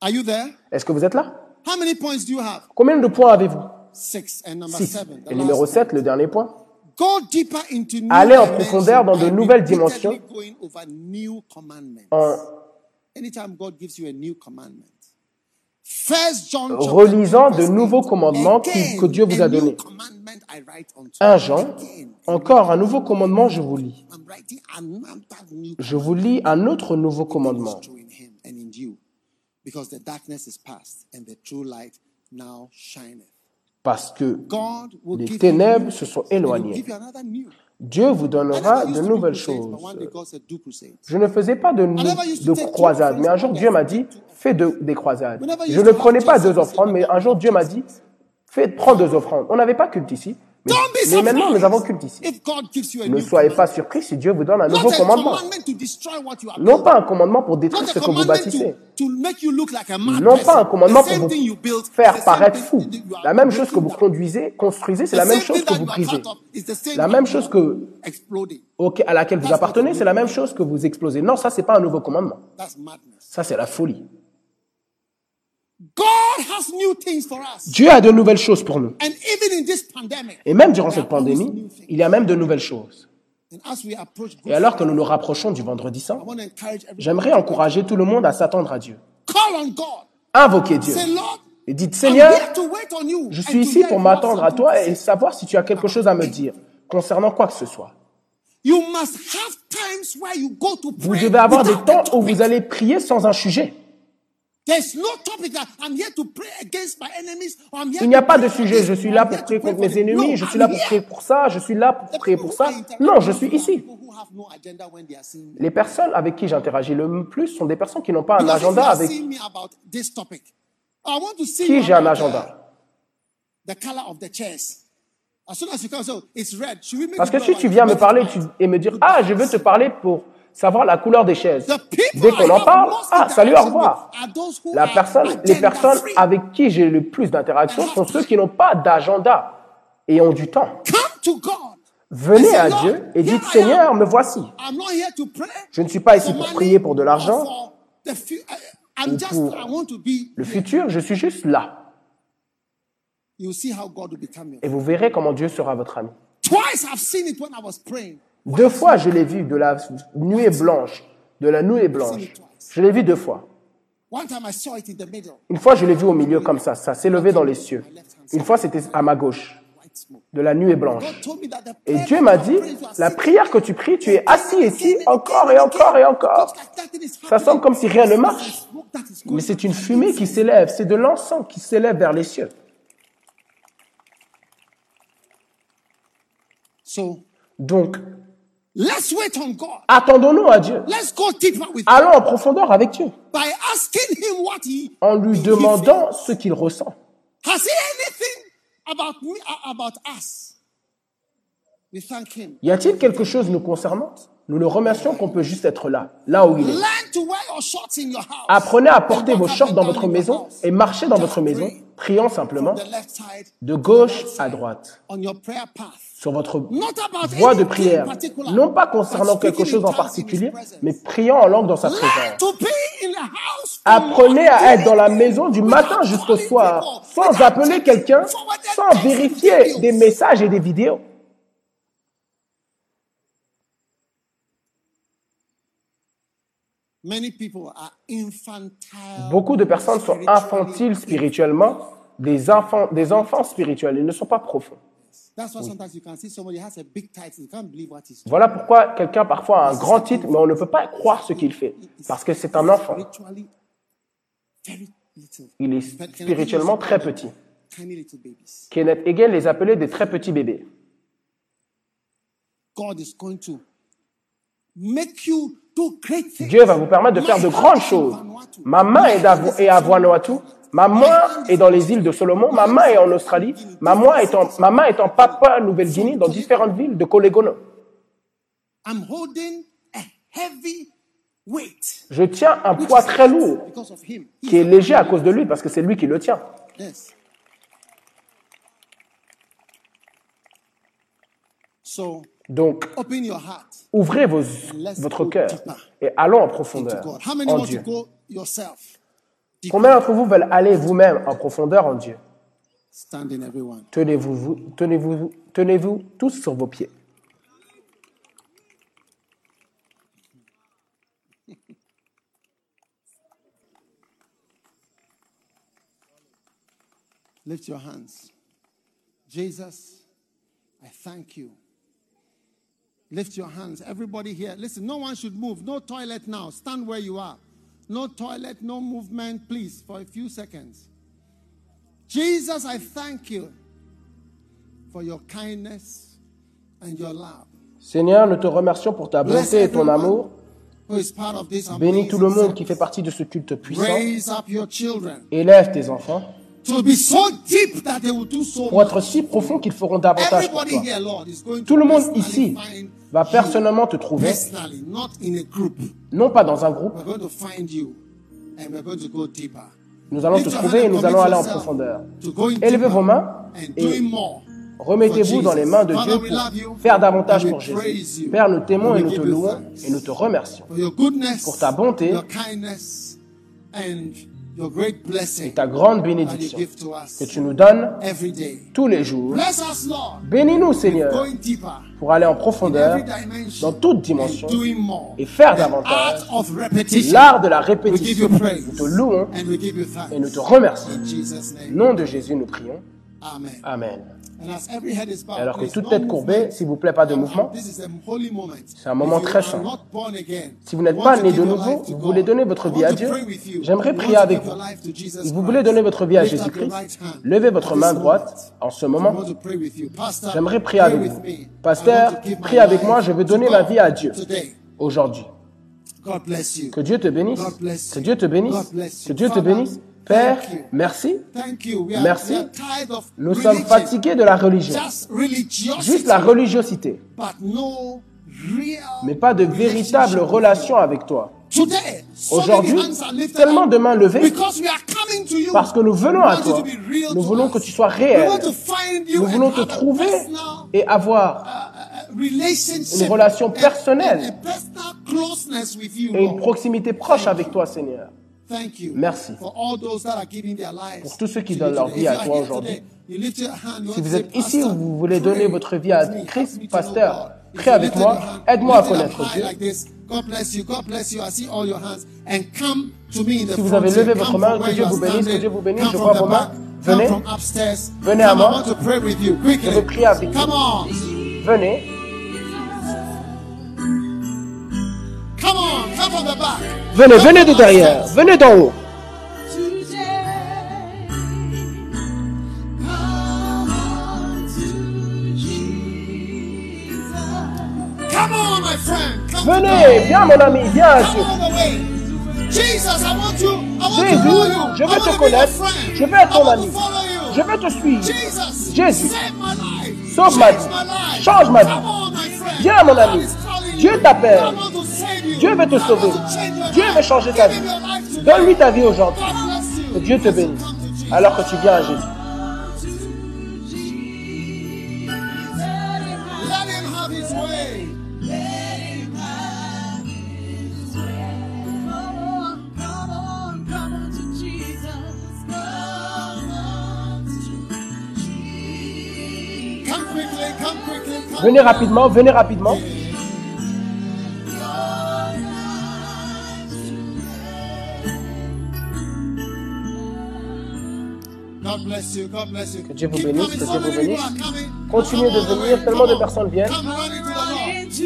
Are you there? Est-ce que vous êtes là? How many points do you have? Combien de points avez-vous? Six. And number 6. seven. the Et numéro last 7, le dernier point? Go deeper into new Allez en profondeur dans de nouvelles dimensions. En relisant de nouveaux 8. commandements que Dieu vous a donnés. commandment I write unto 1 you. Jean, encore un nouveau commandement, je vous lis. Je vous lis un autre nouveau commandement. true in him and in you. Because the darkness is past and the true light now shineth. Parce que les ténèbres se sont éloignées. Dieu vous donnera de nouvelles choses. Je ne faisais pas de, de croisades, mais un jour Dieu m'a dit, fais de- des croisades. Je ne prenais pas deux offrandes, mais un jour Dieu m'a dit, fais, prends deux offrandes. On n'avait pas culte ici, mais, maintenant nous avons culte ici. Ne soyez pas surpris si Dieu vous donne un nouveau commandement. Non pas un commandement pour détruire ce que vous bâtissez. to, to make you look like a mad Non pas un commandement pour vous faire paraître fou. La même chose que vous conduisez, construisez, c'est la même chose que vous brisez. La même chose que, auquel- à laquelle vous appartenez, c'est la même chose que vous explosez. Non, ça c'est pas un nouveau commandement. That's madness. Ça c'est la folie. God has new things for us. Dieu a de nouvelles choses pour nous. And even in this pandemic, Et même durant cette pandémie, il y a même de nouvelles choses. And as we approach Good Et alors que nous nous rapprochons du vendredi I saint, j'aimerais encourager tout le monde à s'attendre à Dieu. Call on God. Invoquez Dieu. Et dites, Seigneur, je suis ici pour m'attendre à toi to et savoir si tu as quelque chose à me dire concernant quoi que ce soit. You must have times where you go to Vous pray devez avoir des without a temps où vous allez prier sans un sujet. Il n'y a pas de sujet. Je suis là I'm pour here prier to pray contre mes ennemis. Je suis là pour prier pour ça. Je suis là pour prier pour ça. Non, je suis ici. Les personnes avec qui j'interagis le plus sont des personnes qui n'ont pas un agenda avec qui j'ai un agenda? Parce que si tu viens me parler et me dire, ah, je veux te parler pour savoir la couleur des chaises. Dès qu'on en parle, ah, salut, au revoir. La personne, les personnes avec qui j'ai le plus d'interaction sont ceux qui n'ont pas d'agenda et ont du temps. Venez à Dieu et dites. Seigneur, me voici. Je ne suis pas ici pour prier pour de l'argent, ou just, pour le futur, je suis juste là. Et vous verrez comment Dieu sera votre ami. Deux fois, je l'ai vu de la nuée blanche, de la nuée blanche. Je l'ai vu deux fois. Une fois, je l'ai vu au milieu comme ça, ça s'élevait dans les cieux. Une fois, c'était à ma gauche, de la nuée blanche. Et Dieu m'a dit, la prière que tu pries, tu es assis ici encore et encore et encore. Ça semble comme si rien ne marche. Mais c'est une fumée qui s'élève, c'est de l'encens qui s'élève vers les cieux. Donc, let's wait on God. attendons-nous à Dieu. Let's go deeper with him Allons en profondeur avec Dieu, by asking him what he en lui he demandant ce qu'il ressent. Has he anything about me about us? We thank him. Y a-t-il quelque chose nous concernant? Nous le remercions qu'on peut juste être là, là où il est. Learn to wear your shorts in your house. Apprenez à porter vos shorts dans votre maison et marchez dans votre maison, priant simplement de gauche à droite on your prayer path. Sur votre voie de prière, non pas concernant quelque chose en particulier, mais priant en langue dans sa présence. Apprenez à être dans la maison du matin jusqu'au soir, sans appeler quelqu'un, sans vérifier des messages et des vidéos. Many people are infantile. Beaucoup de personnes sont infantiles spirituellement, des enfants, des enfants spirituels. Ils ne sont pas profonds. Voilà pourquoi quelqu'un parfois a un grand titre, mais on ne peut pas croire ce qu'il fait, parce que c'est un enfant. Il est spirituellement très petit. Kenneth Hagin les appelait des très petits bébés. Dieu va vous permettre de faire de grandes choses. Ma main est d'Avo- est à Vanuatu, ma main est dans les îles de Solomon, ma main est en Australie, ma main est en, ma main est en Papua Nouvelle-Guinée, dans différentes villes de Colégono. Je tiens un poids très lourd, qui est léger à cause de lui, parce que c'est lui qui le tient. Donc, ouvrez vos- votre cœur et allons en profondeur en Dieu. Combien d'entre vous veulent aller vous-même en profondeur en Dieu? Standing, everyone. Tenez-vous vous- tenez-vous tenez-vous tous sur vos pieds. Lift your hands. Jesus, I thank you. Lift your hands. Everybody here, listen, no one should move. No toilet now. Stand where you are. No toilet, no movement, please, for a few seconds. Jesus, I thank you for your kindness and your love. Seigneur, nous te remercions pour ta bonté et ton amour. who is part of this Bénis tout le monde qui fait partie de ce culte puissant. Raise up your children Élève tes enfants to be so deep that they will do so pour être si profonds qu'ils feront davantage pour Everybody toi. here, Lord, is going to Tout le monde ici va personnellement te trouver, personally, not in a group. non pas dans un groupe. We're going to find you and we're going to go deeper. Nous allons te trouver et nous allons aller en profondeur. Élevez vos mains et remettez-vous dans les mains de Dieu pour faire davantage pour Jésus. Père, nous t'aimons et nous te louons et nous te remercions. Pour ta bonté, ta grande that you bénédiction que tu nous donnes every day. tous les jours. Bless us, Lord, Bénis-nous, Seigneur, pour aller en profondeur dans toute dimension et faire davantage. L'art de la We give répétition. you praise Nous te louons and we give you thanks. et nous te remercions. Au name. nom de Jésus, nous prions. Amen. Amen. And as every head is bowed, Alors que toute tête courbée, s'il vous plaît, pas de mouvement. This is a holy moment. C'est un moment très saint. Si vous n'êtes you pas né de your nouveau, vous voulez donner votre vie à Dieu, j'aimerais prier avec vous. Si vous Christ. voulez donner votre vie à Jésus-Christ, levez votre main this droite moment. en ce moment. want to pray with you. Pastor, J'aimerais prier avec vous. Pasteur, prie avec moi, je veux donner ma vie à Dieu aujourd'hui. Que Dieu te bénisse. God bless Que you. Dieu te bénisse. Que. Dieu te bénisse. Père, merci. Merci. Nous sommes fatigués de la religion. Juste la religiosité, mais pas de véritable relation avec toi. Aujourd'hui, tellement de mains levées because we are coming to you. parce que nous venons à toi. Nous voulons que tu sois réel. Nous voulons te trouver et avoir uh, uh, relationship, Une relation personnelle. et une proximité proche avec toi, Seigneur. Thank you. Merci. For all those that are giving their lives Pour tous ceux qui donnent leur vie à toi aujourd'hui. Si vous êtes ici ou vous voulez donner votre vie à Christ, pasteur, prie avec moi, aide-moi à connaître Dieu. Si vous avez levé votre main, que Dieu vous bénisse, que. Dieu vous bénisse. Je vois vos mains. Venez. Venez à moi. Je veux prier avec vous. Come on. Venez, venez, venez de derrière, venez d'en haut. Come on, my friend. Come Venez, viens mon ami, viens Jésus, je veux te connaître. Je veux être ton ami. Je veux te suivre. Jésus, sauve ma vie. Change ma vie. Come on, my friend. Viens, mon ami. Dieu t'appelle. Dieu veut te sauver. Dieu veut changer ta vie. Donne-lui ta vie aujourd'hui. Que Dieu te bénisse. Alors que tu viens à Jésus. Venez rapidement, venez rapidement. Que Dieu vous bénisse, coming, que Dieu vous bénisse. Continuez de venir, tellement de on. personnes viennent. Come running to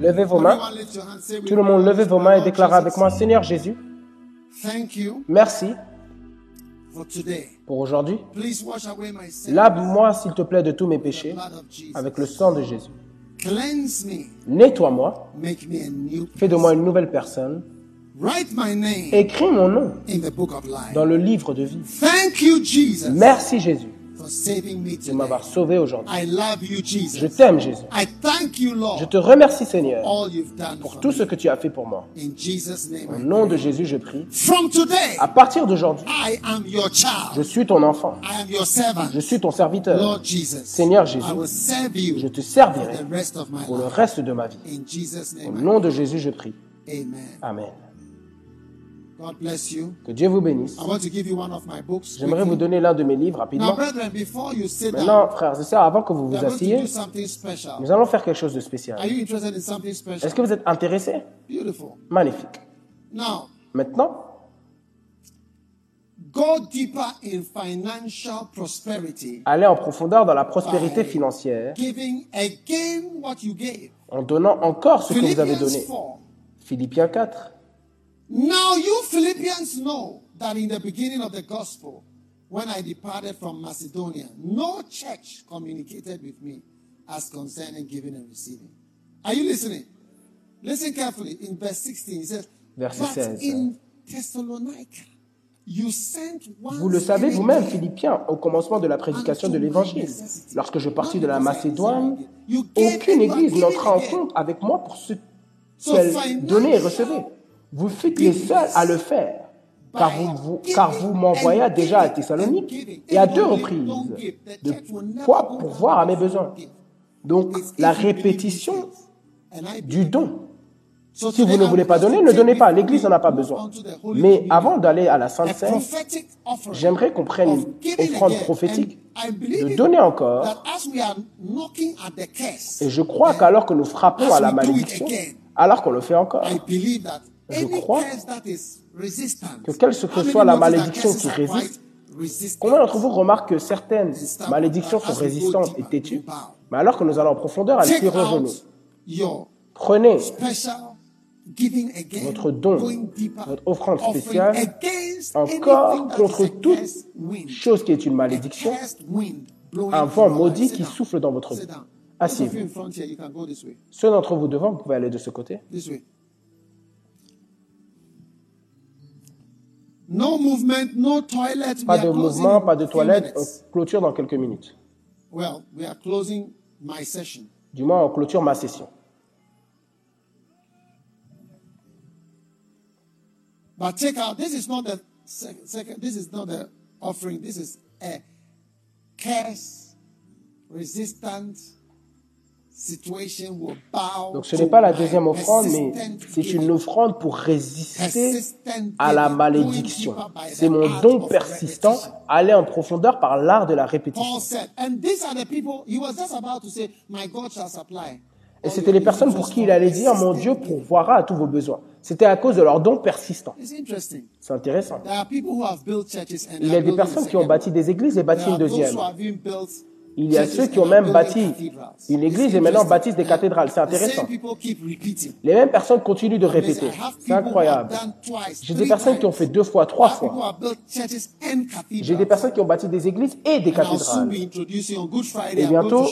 Levez vos mains. Tout le monde, levez vos mains et déclarez avec moi, Seigneur Jésus, merci. pour aujourd'hui. Lave-moi, s'il te plaît, de tous mes péchés avec le sang de Jésus. Nettoie-moi, fais de moi une nouvelle personne. Écris mon nom dans le livre de vie. Merci Jésus de m'avoir sauvé aujourd'hui. I love you, Je t'aime Jésus. I thank you, Lord, Je te remercie Seigneur pour tout ce que tu as fait pour moi. Au nom de Jésus, je prie. From today, À partir d'aujourd'hui, I am your je suis ton enfant. I am your servant. Je suis ton serviteur. Seigneur Jésus, Je te servirai pour le reste de ma vie. Au nom de Jésus, je prie. Amen. Amen. God bless you. Que Dieu vous bénisse. I want to give you one of my books. J'aimerais vous donner l'un de mes livres Now, rapidement. brethren, before you sit down, Maintenant, frères et sœurs, avant que vous vous special. nous allons faire quelque chose de Are spécial. you interested in something Est-ce special? que vous êtes intéressés Beautiful. Magnifique. Now, Maintenant, go deeper in financial prosperity, allez en profondeur dans la prospérité financière giving again what you gave. en donnant encore ce que vous avez donné. 4. Philippiens 4. Now you Philippians know that in the beginning of the gospel, when I departed from Macedonia, no church communicated with me as concerning giving and receiving. Are you listening? Listen carefully. In verse 16, it says, Verset But 16. in Thessalonica, you sent one Vous le savez vous-même, Philippiens, au commencement de la prédication de l'Évangile. Lorsque je partis de la Macédoine, aucune église n'entra en compte avec moi pour ce qu'elle donnait et recevait. Vous fûtes les seuls à le faire, car vous, vous- m'envoyâtes déjà à Thessalonique et à deux reprises, de quoi pourvoir à mes besoins. Donc, la répétition du don. Si vous ne voulez pas donner, ne donnez pas. L'Église n'en a pas besoin. Mais avant d'aller à la Sainte Seine, j'aimerais qu'on prenne une offrande prophétique, de donner encore. Et je crois qu'alors que nous frappons à la malédiction, alors qu'on le fait encore, Je crois que que quelle que soit la malédiction qui résiste, Combien d'entre vous remarquent que certaines malédictions sont résistantes et têtues Mais alors que nous allons en profondeur, elles tirent revenus. Prenez votre don, votre offrande spéciale, encore contre toute chose qui est une malédiction, un vent maudit qui souffle dans votre vie. Asseyez-vous. Ceux d'entre vous devant, vous pouvez aller de ce côté. No movement, no toilet. Pas de mouvement, in pas de few toilette. minutes. On clôture dans quelques minutes. Well, we are closing my session. Du moins, on clôture ma session. But take out, this is not the second, this is not the offering, this is a curse resistant situation will bow. Donc ce n'est pas la deuxième offrande, mais c'est une offrande pour résister à la malédiction. C'est the mon don persistant, aller en profondeur par l'art de la répétition. Et c'était les personnes pour qui il allait dire, mon Dieu pourvoira à tous vos besoins. C'était à cause de leur don persistant. It's interesting. C'est intéressant. There are people who have built churches and Il y a des personnes qui ont bâti des églises et bâti une deuxième. Il y a ceux qui ont même bâti une église et maintenant bâtissent des cathédrales. C'est intéressant. Les mêmes personnes continuent de répéter. C'est incroyable. J'ai des personnes qui ont fait deux fois, trois fois. J'ai des personnes qui ont bâti des églises et des cathédrales. Et bientôt,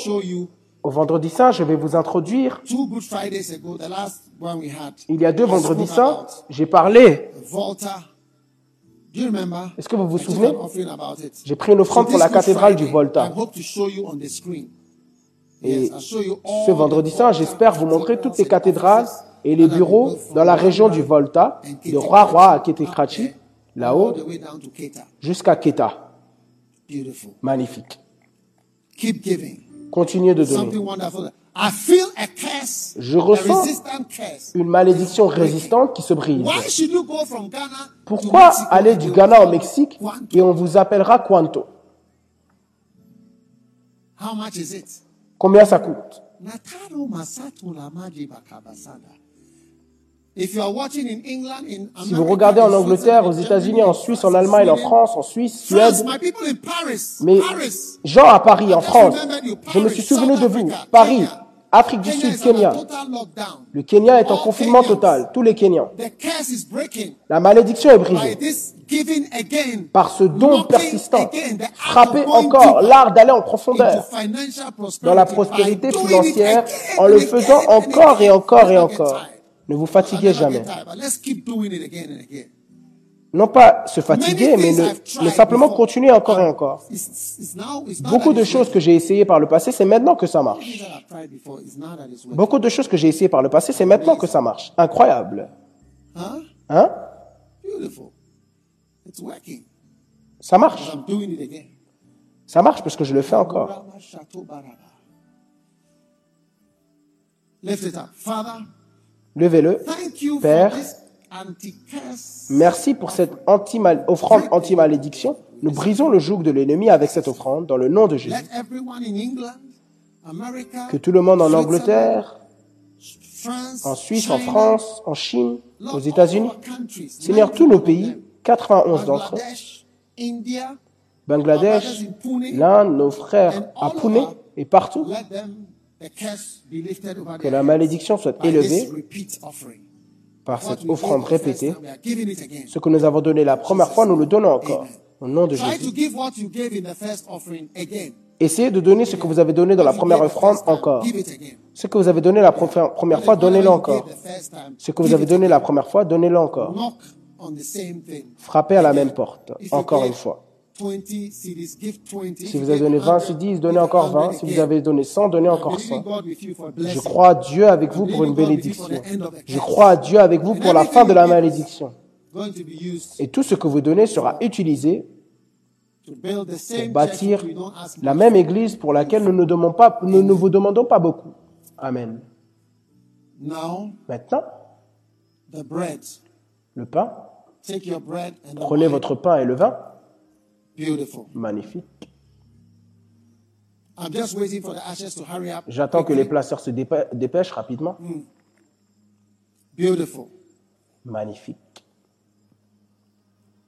Au vendredi saint, je vais vous introduire. Il y a deux vendredis saints, j'ai parlé. Est-ce que vous vous souvenez. J'ai pris une offrande pour la cathédrale du Volta. Et ce vendredi saint, j'espère vous montrer toutes les cathédrales et les bureaux dans la région du Volta, de Roi-Roi à Ketekrachi, là-haut, jusqu'à Keta. Magnifique. Continuez de donner. I feel a curse, Je ressens curse. Une malédiction résistante qui se brise. Why should you go from Ghana to Pourquoi aller du Ghana au Mexique et on vous appellera Quanto How much is it? Combien ça coûte? Nataro masato la maji bakabasada. If you are watching in England, in Si vous regardez en in Angleterre, aux États-Unis, en Suisse, en Allemagne, en France, en Suisse, Suède, mais gens à Paris, en France, je me suis souvenu de vous. Paris, Afrique du Sud, Kenya. Le Kenya est en confinement total, tous les Kenyans. La malédiction est by brisée par ce don persistant. Frapper encore l'art d'aller en profondeur dans la prospérité doing it financière again en le and faisant encore et encore et encore. Ne vous fatiguez jamais. Non pas se fatiguer, mais ne, mais simplement continuer encore et encore. Beaucoup de choses que j'ai essayé par le passé, c'est maintenant que ça marche. Beaucoup de choses que j'ai essayé par le passé, c'est maintenant que ça marche. Incroyable. Hein? Beautiful. It's working. Ça marche. Ça marche parce que je le fais encore. Levez-le. Père. Merci pour cette anti offrande anti-malédiction. Nous brisons le joug de l'ennemi avec cette offrande dans le nom de Jésus. Let everyone in England, America, Que tout le monde en Angleterre, en Suisse, en France, en Chine, aux États-Unis, Seigneur, tous nos pays, 91 91 d'entre eux, Bangladesh, l'Inde, nos frères à Pune et partout, que la malédiction soit élevée. Par cette offrande répétée. Ce que nous avons donné la première fois, nous le donnons encore. Au nom de Jésus. Essayez de donner ce que vous avez donné dans la première offrande encore. Ce que vous avez donné la première fois, donnez-le encore. Ce que vous avez donné la première fois, donnez-le encore. Frappez à la même porte, encore une fois. 20 CDs, give 20. If Si vous avez donné 20 100, CDs, donnez give encore 20. 100 Si vous avez donné 100, donnez encore believing 100. God with you for a Je crois à Dieu avec vous pour une bénédiction. Je crois à Dieu avec vous pour la fin de la malédiction. Et tout ce que vous donnez sera utilisé to build the pour bâtir la même église pour laquelle nous ne, demandons pas, nous ne vous demandons pas beaucoup. Amen. Maintenant, le pain. Prenez votre pain et le vin. Beautiful. Magnifique. I'm just waiting for the ashes to hurry up. J'attends que les placeurs se dépê- dépêchent rapidement. Beautiful. Magnifique. You know how much is the air conditioner for the center?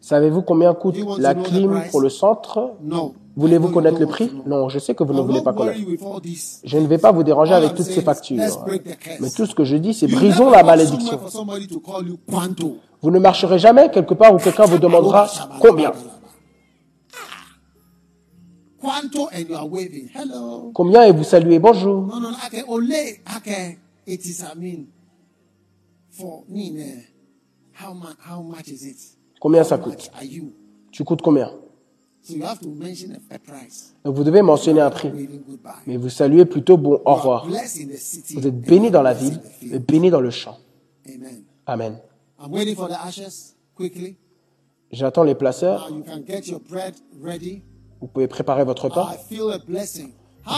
Savez-vous combien coûte la clim pour le centre? Voulez-vous connaître le prix? Non, je sais que vous ne voulez pas connaître. Je ne vais pas vous déranger avec toutes ces is, factures. Mais tout ce que je dis, c'est brisons la malédiction. Vous ne marcherez jamais quelque part où quelqu'un vous demandera combien. Hello. Combien et vous saluez? Bonjour. How much? How much is it? Combien ça coûte? Tu coûtes combien So you have to mention a, a price. Donc vous devez mentionner un prix. Mais vous saluez plutôt bon au revoir. Vous êtes béni dans la ville et béni dans le champ. Amen. Amen. I'm waiting for the ashes quickly. J'attends les placeurs. you can get your bread ready. Vous pouvez préparer votre pain.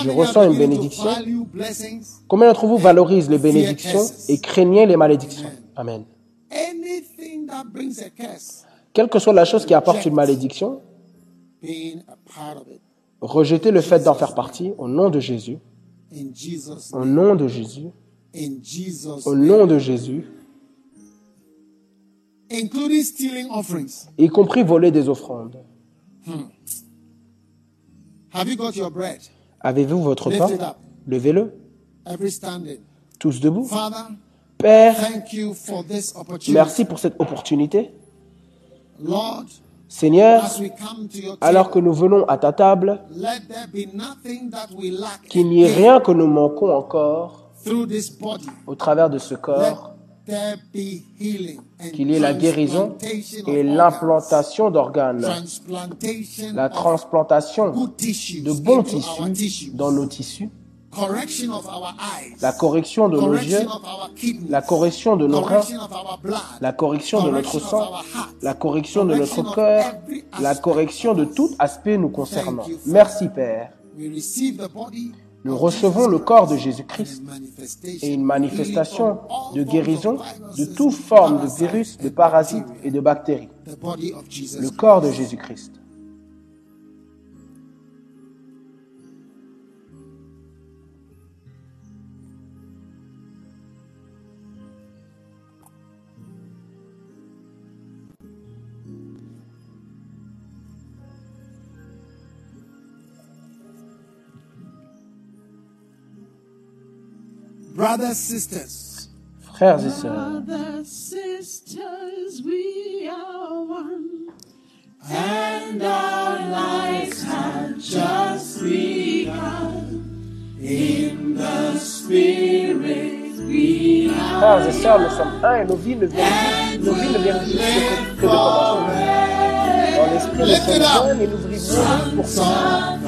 Je ressens une bénédiction. Combien d'entre vous valorisent les bénédictions et craignez les malédictions? Amen. Anything that brings a curse, Quelle que soit la chose qui apporte une malédiction, rejetez le fait d'en faire partie au nom de Jésus. Au nom de Jésus. Au nom de Jésus. Including stealing offerings. Y compris voler des offrandes. Have you got your bread? Avez-vous votre pain? Levez-le. Every standing. Tous debout. Père, thank you for this opportunity. merci pour cette opportunité. Lord, Seigneur, alors que nous venons à ta table, qu'il n'y ait rien que nous manquons encore au travers de ce corps, qu'il y ait la guérison et l'implantation d'organes, la transplantation de bons tissus dans nos tissus, la correction de nos yeux, la correction de nos reins, la correction de notre sang, la correction de notre cœur, la correction de tout aspect nous concernant. Merci Père. Nous recevons le corps de Christ. Jésus-Christ. Et une manifestation de guérison de toute forme de virus, de parasites et de bactéries. Le corps de Christ. Jésus-Christ. Brothers, sisters, Frères et sœurs, Brothers, sisters, we are one. And our lives have just begun. In the Spirit, we are frères et sœurs, nous sommes un et nos vies ne viennent, nos vies ne viennent juste que, que de commencer. Dans l'esprit, nous sommes un et nous vivons pour ça.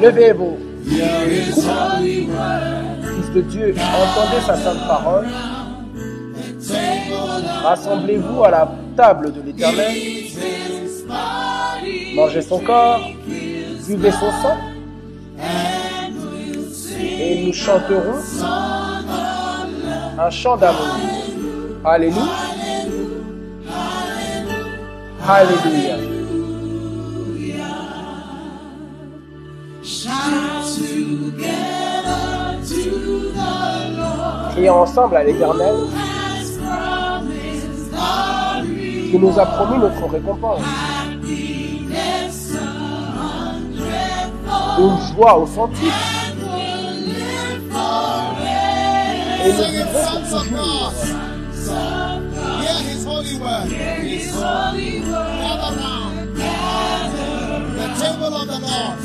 Levez vos coupes. Fils Dieu, entendez sa sainte parole. Rassemblez-vous à la table de l'Éternel. Mangez son corps, buvez son sang. Et nous chanterons un chant d'amour. Alléluia. Alléluia. Ensemble à l'Éternel qui nous a promis notre récompense. Une joie au centuple. Et nous vivrons pour toujours. hear his holy word. Gather round the table of the Lord.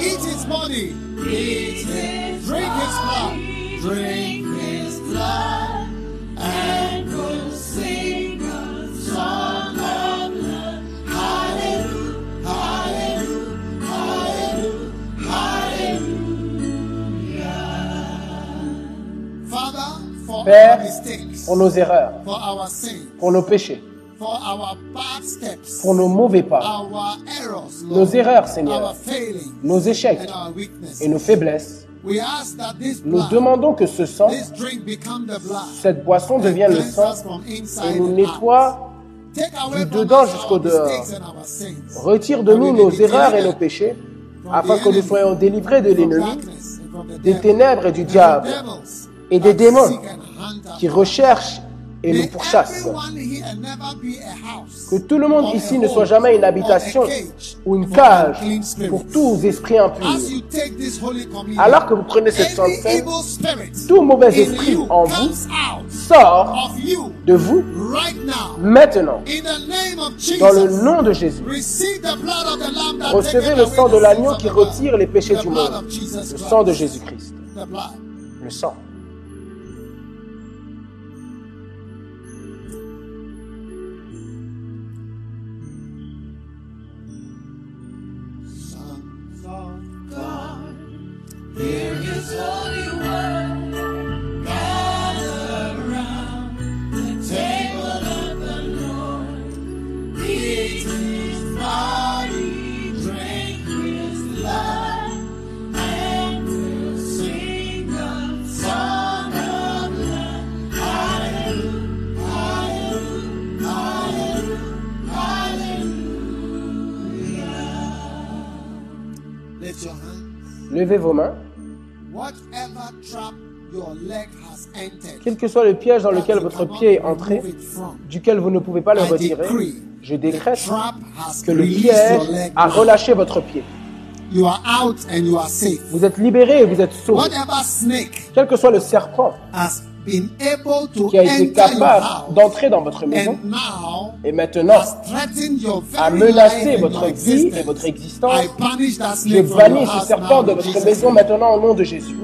Eat his body. Drink his blood. Drink his blood and will sing a song of love. Hallelujah, hallelujah, hallelujah, hallelujah. Father, for Père, our mistakes, Pour nos erreurs, for our sins, pour nos péchés, for our bad steps, pour nos mauvais pas, our errors, nos erreurs, our Seigneur, failings, nos échecs and our weaknesses. et nos faiblesses, Nous demandons que ce sang, cette boisson devienne le sang et nous nettoie, du dedans us jusqu'au dehors. retire de nous nos erreurs et nos péchés, afin que nous soyons délivrés de l'ennemi, des ténèbres et du diable, et des démons qui recherchent et a house Que tout le monde ici ne soit jamais une habitation ou une cage pour tous esprits impurs. Alors que vous prenez cette sainte tout mauvais esprit en vous sort de vous maintenant. Dans le nom de Jésus, recevez le sang de l'agneau qui retire les péchés du monde. Le sang de Jésus-Christ. Le sang. Levez vos mains. Quel que soit le piège dans lequel votre pied est entré, duquel vous ne pouvez pas le retirer, je décrète que le piège a relâché votre pied. Vous êtes libéré et vous êtes sauvé. Quel que soit le serpent has been able to qui a été enter your capable house d'entrer dans votre maison and now et maintenant a menacé votre your vie et existence, votre existence, je bannis your ce house serpent de votre maison maintenant au nom de Jésus.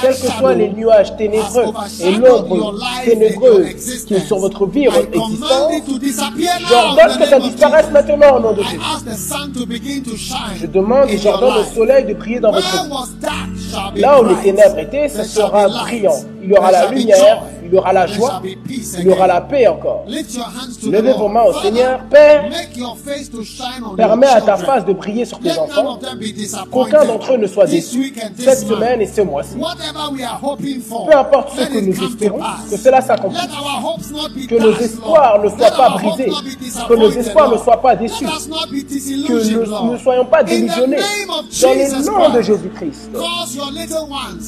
Quels que soient les nuages ténébreux et l'ombre ténébreuse qui est sur votre vie et votre existence, j'ordonne que ça disparaisse maintenant au nom de Jésus. Je demande et j'ordonne au soleil de briller dans votre vie. Là où les ténèbres étaient, ce sera brillant. Il y aura la lumière. Il y aura la joie, il y aura la paix encore. Levez vos mains au Seigneur. Père, permets à ta face de briller sur tes enfants, qu'aucun d'entre eux ne soit déçu cette semaine et ce mois-ci. Peu importe ce que nous espérons, que cela s'accomplisse. Que nos espoirs ne soient pas brisés, que nos espoirs ne soient pas déçus, que nous ne soyons pas délusionnés. Dans le nom de Christ, Jésus-Christ,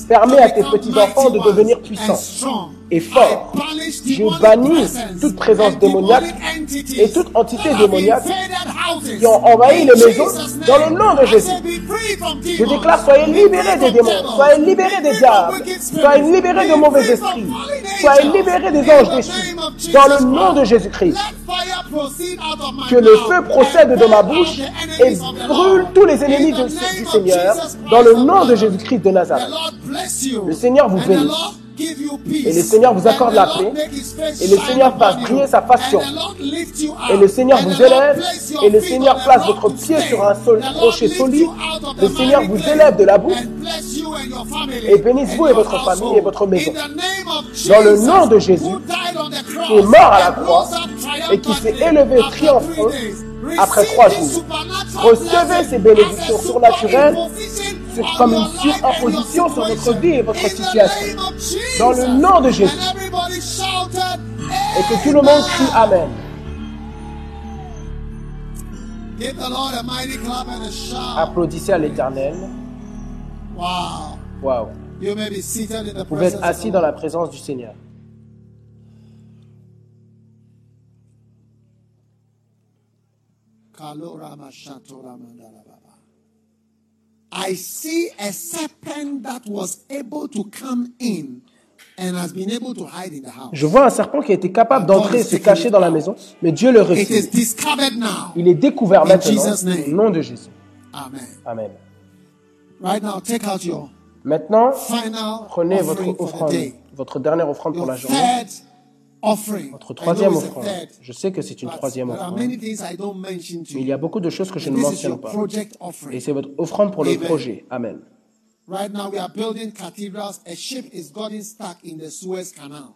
Permets à tes become petits enfants de devenir puissants et Je bannis toute présence démoniaque et toute entité démoniaque qui ont envahi les maisons dans le nom de Jésus. Je déclare, soyez libérés des démons, soyez libérés des diables, soyez libérés de mauvais esprits, soyez libérés des anges déchus. Dans le nom de Christ. Jésus-Christ. Que le feu procède de ma bouche et brûle tous les ennemis du Seigneur dans le nom de. Jésus-Christ de Nazareth. Le Seigneur vous bénisse. Et le Seigneur vous accorde la paix. Et le Seigneur you. briller sa you Et le Seigneur vous élève, et le Seigneur place votre pied sur un sol rocher solide. Le Seigneur vous élève de la boue et bénisse vous et votre famille et votre maison. Dans le nom de Jésus, qui est mort à la croix et qui s'est élevé triomphant après trois jours. Recevez ces bénédictions surnaturelles on comme une surimposition sur votre vie et votre situation. Dans le nom de Jésus. Et que tout le monde crie Amen. Applaudissez à l'Éternel. Wow. Vous pouvez être assis dans la présence du Seigneur. Dalababa. I see a serpent that was able to come in and has been able to hide in the house. Je vois un serpent qui a été capable d'entrer et se cacher dans la maison, mais Dieu le It is refuse. discovered now. Il est découvert In maintenant Jesus' name. au nom de Jésus. Amen. Amen. Right now, take out your Maintenant, prenez votre offrande, votre dernière offrande pour la journée. Votre troisième offrande. Je sais que c'est une troisième offrande, mais il y a beaucoup de choses que je ne mentionne pas. Et c'est votre offrande pour le projet. Amen. Right now, we are building cathedrals. A ship is getting stuck in the Suez Canal.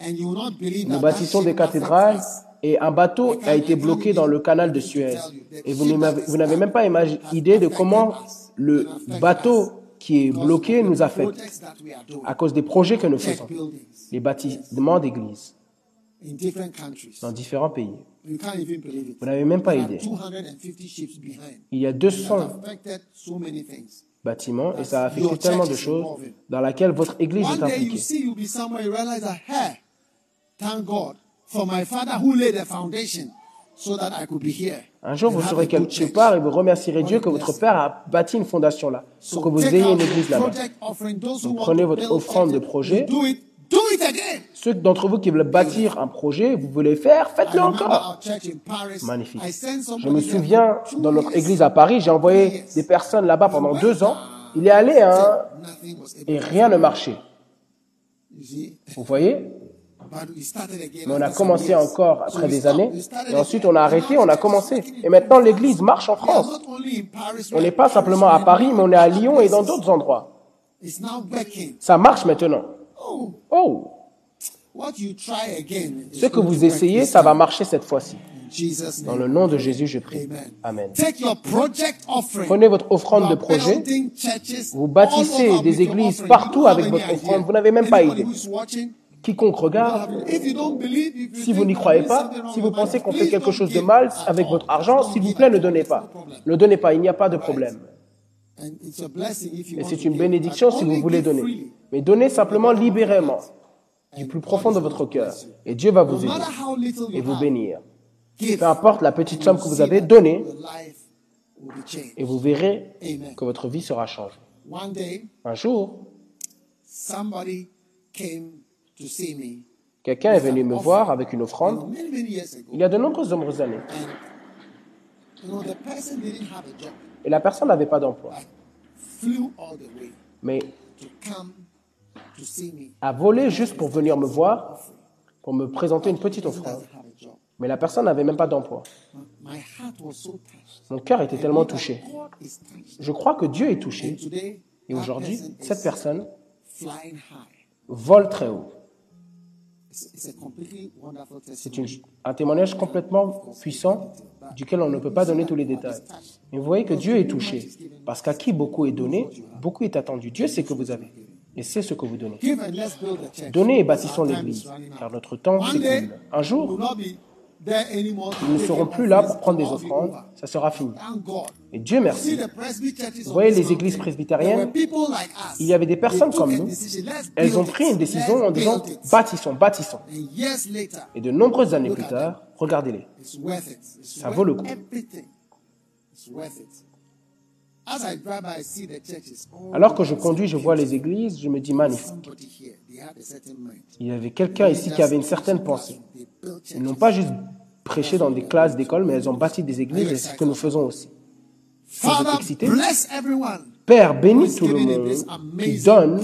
And you will not believe Nous bâtissons des cathédrales et un bateau a été bloqué dans le canal de Suez. Et vous n'avez même pas idée de comment le bateau qui est bloqué nous affecte à cause des projets que nous faisons. Les bâtiments d'église dans différents pays. Vous n'avez même pas idée. 250 ships behind. Il y a That 200 affected so many things. bâtiments et ça a affecté tellement de choses dans laquelle votre église est impliquée. see you'll be somewhere, you realize that, hey, thank God for my father who laid the foundation so that I could be here. Un jour, vous serez quelque part et vous remercierez Dieu que votre Père a bâti une fondation là, pour que vous ayez une église là-bas. want prenez votre offrande de projet. Ceux d'entre vous qui veulent bâtir un projet, vous voulez faire, faites-le encore. Magnifique. Je me souviens, dans notre église à Paris, j'ai envoyé des personnes là-bas pendant deux ans. Il est allé, hein, et rien ne marchait. Vous voyez? Mais on a commencé encore après we des années. Et ensuite, on a arrêté, on a commencé. Et maintenant, l'église marche en France. On n'est pas simplement à Paris, mais on est à Lyon et dans d'autres endroits. It's now working. Ça marche maintenant. Oh, Oh what you try again. is Ce que vous essayez, ça va marcher cette fois-ci. Dans le nom de Jésus, je prie. Amen. Prenez votre offrande de projet. Vous bâtissez des églises partout avec votre offrande. Vous n'avez même pas idée. Quiconque regarde, si vous n'y croyez pas, si vous pensez qu'on fait quelque chose de mal avec votre argent, s'il vous plaît, ne donnez pas. Ne donnez pas, il n'y a pas de problème. Et c'est une bénédiction si vous voulez donner. Mais donnez simplement libérément, du plus profond de votre cœur. Et Dieu va vous aider et vous bénir. Peu importe la petite somme que vous avez, donnez et vous verrez que votre vie sera changée. One day, Un jour, quelqu'un est venu me voir avec une offrande il y a de nombreuses, nombreuses années. Et la personne n'avait pas d'emploi. Mais a volé juste pour venir me voir, pour me présenter une petite offrande. Mais la personne n'avait même pas d'emploi. Mon cœur était tellement touché. Je crois que Dieu est touché. Et aujourd'hui, cette personne vole très haut. C'est un témoignage complètement puissant duquel on ne peut pas donner tous les détails. Mais vous voyez que Dieu est touché. Parce qu'à qui beaucoup est donné, beaucoup est attendu. Dieu sait que vous avez. Et c'est ce que vous donnez. Donnez et bâtissons l'Église. Car notre temps s'écoule. Un jour, Ils ne your plus là pour prendre des offrandes. Ça sera fini. Et Dieu merci. Vous voyez les églises presbytériennes? Il y avait des personnes comme nous. Elles ont pris une décision en disant bâtissons, bâtissons. Et de nombreuses années plus tard, regardez-les. Ça vaut le coup. Alors que je conduis, je vois les églises, je me dis magnifique. Il y avait quelqu'un ici qui avait une certaine pensée. Ils n'ont pas juste prêché dans des classes d'école, mais elles ont bâti des églises et c'est ce que nous faisons aussi. Father, excité? bless everyone Père, bénis is tout le monde qui donne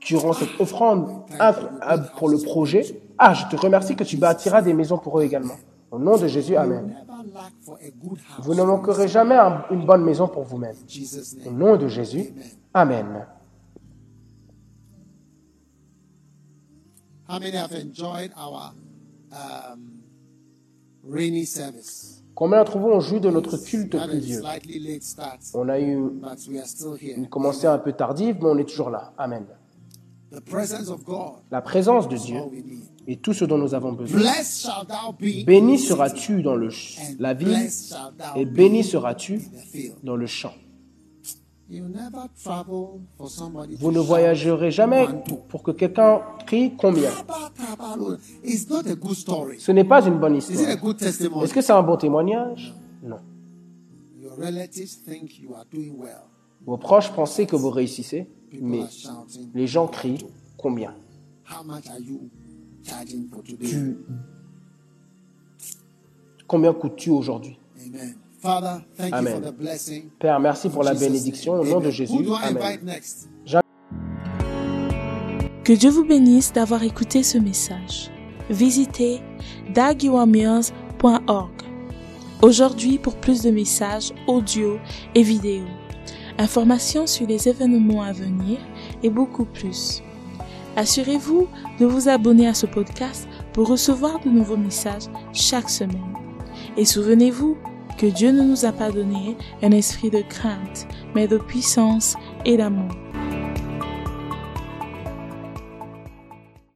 durant cette offrande incroyable pour le projet. Ah, je te remercie que tu bâtiras des maisons pour eux également. Au nom de Jésus, Amen. Vous ne manquerez jamais un- une bonne maison pour vous-même. Au nom de Jésus, Amen. How many have enjoyed our um, rainy service? Combien d'entre vous ont joui de notre culte pluvieux? On a eu une commencée un peu tardive, mais on est toujours là. Amen. La présence de Dieu est tout ce dont nous avons besoin. Béni seras-tu dans le la ville et béni seras-tu dans le champ? You never travel for somebody Vous ne voyagerez jamais pour que quelqu'un crie combien? Taba, taba, Lord. It's not a good story. Ce n'est pas une bonne histoire. Est-ce que c'est un bon témoignage? Non. Your relatives think you are doing well. Vos proches pensaient que vous réussissez, mais les gens crient combien? Tu... Combien coûtes-tu aujourd'hui? Amen. Father, thank Amen. you for the blessing. Père, merci pour la bénédiction au nom de. Jésus. Who do I Amen. Que Dieu vous bénisse d'avoir écouté ce message. Visitez dagiwameals.org aujourd'hui pour plus de messages audio et vidéo, informations sur les événements à venir et beaucoup plus. Assurez-vous de vous abonner à ce podcast pour recevoir de nouveaux messages chaque semaine. Et souvenez-vous que Dieu ne nous a pas donné un esprit de crainte, mais de puissance et d'amour.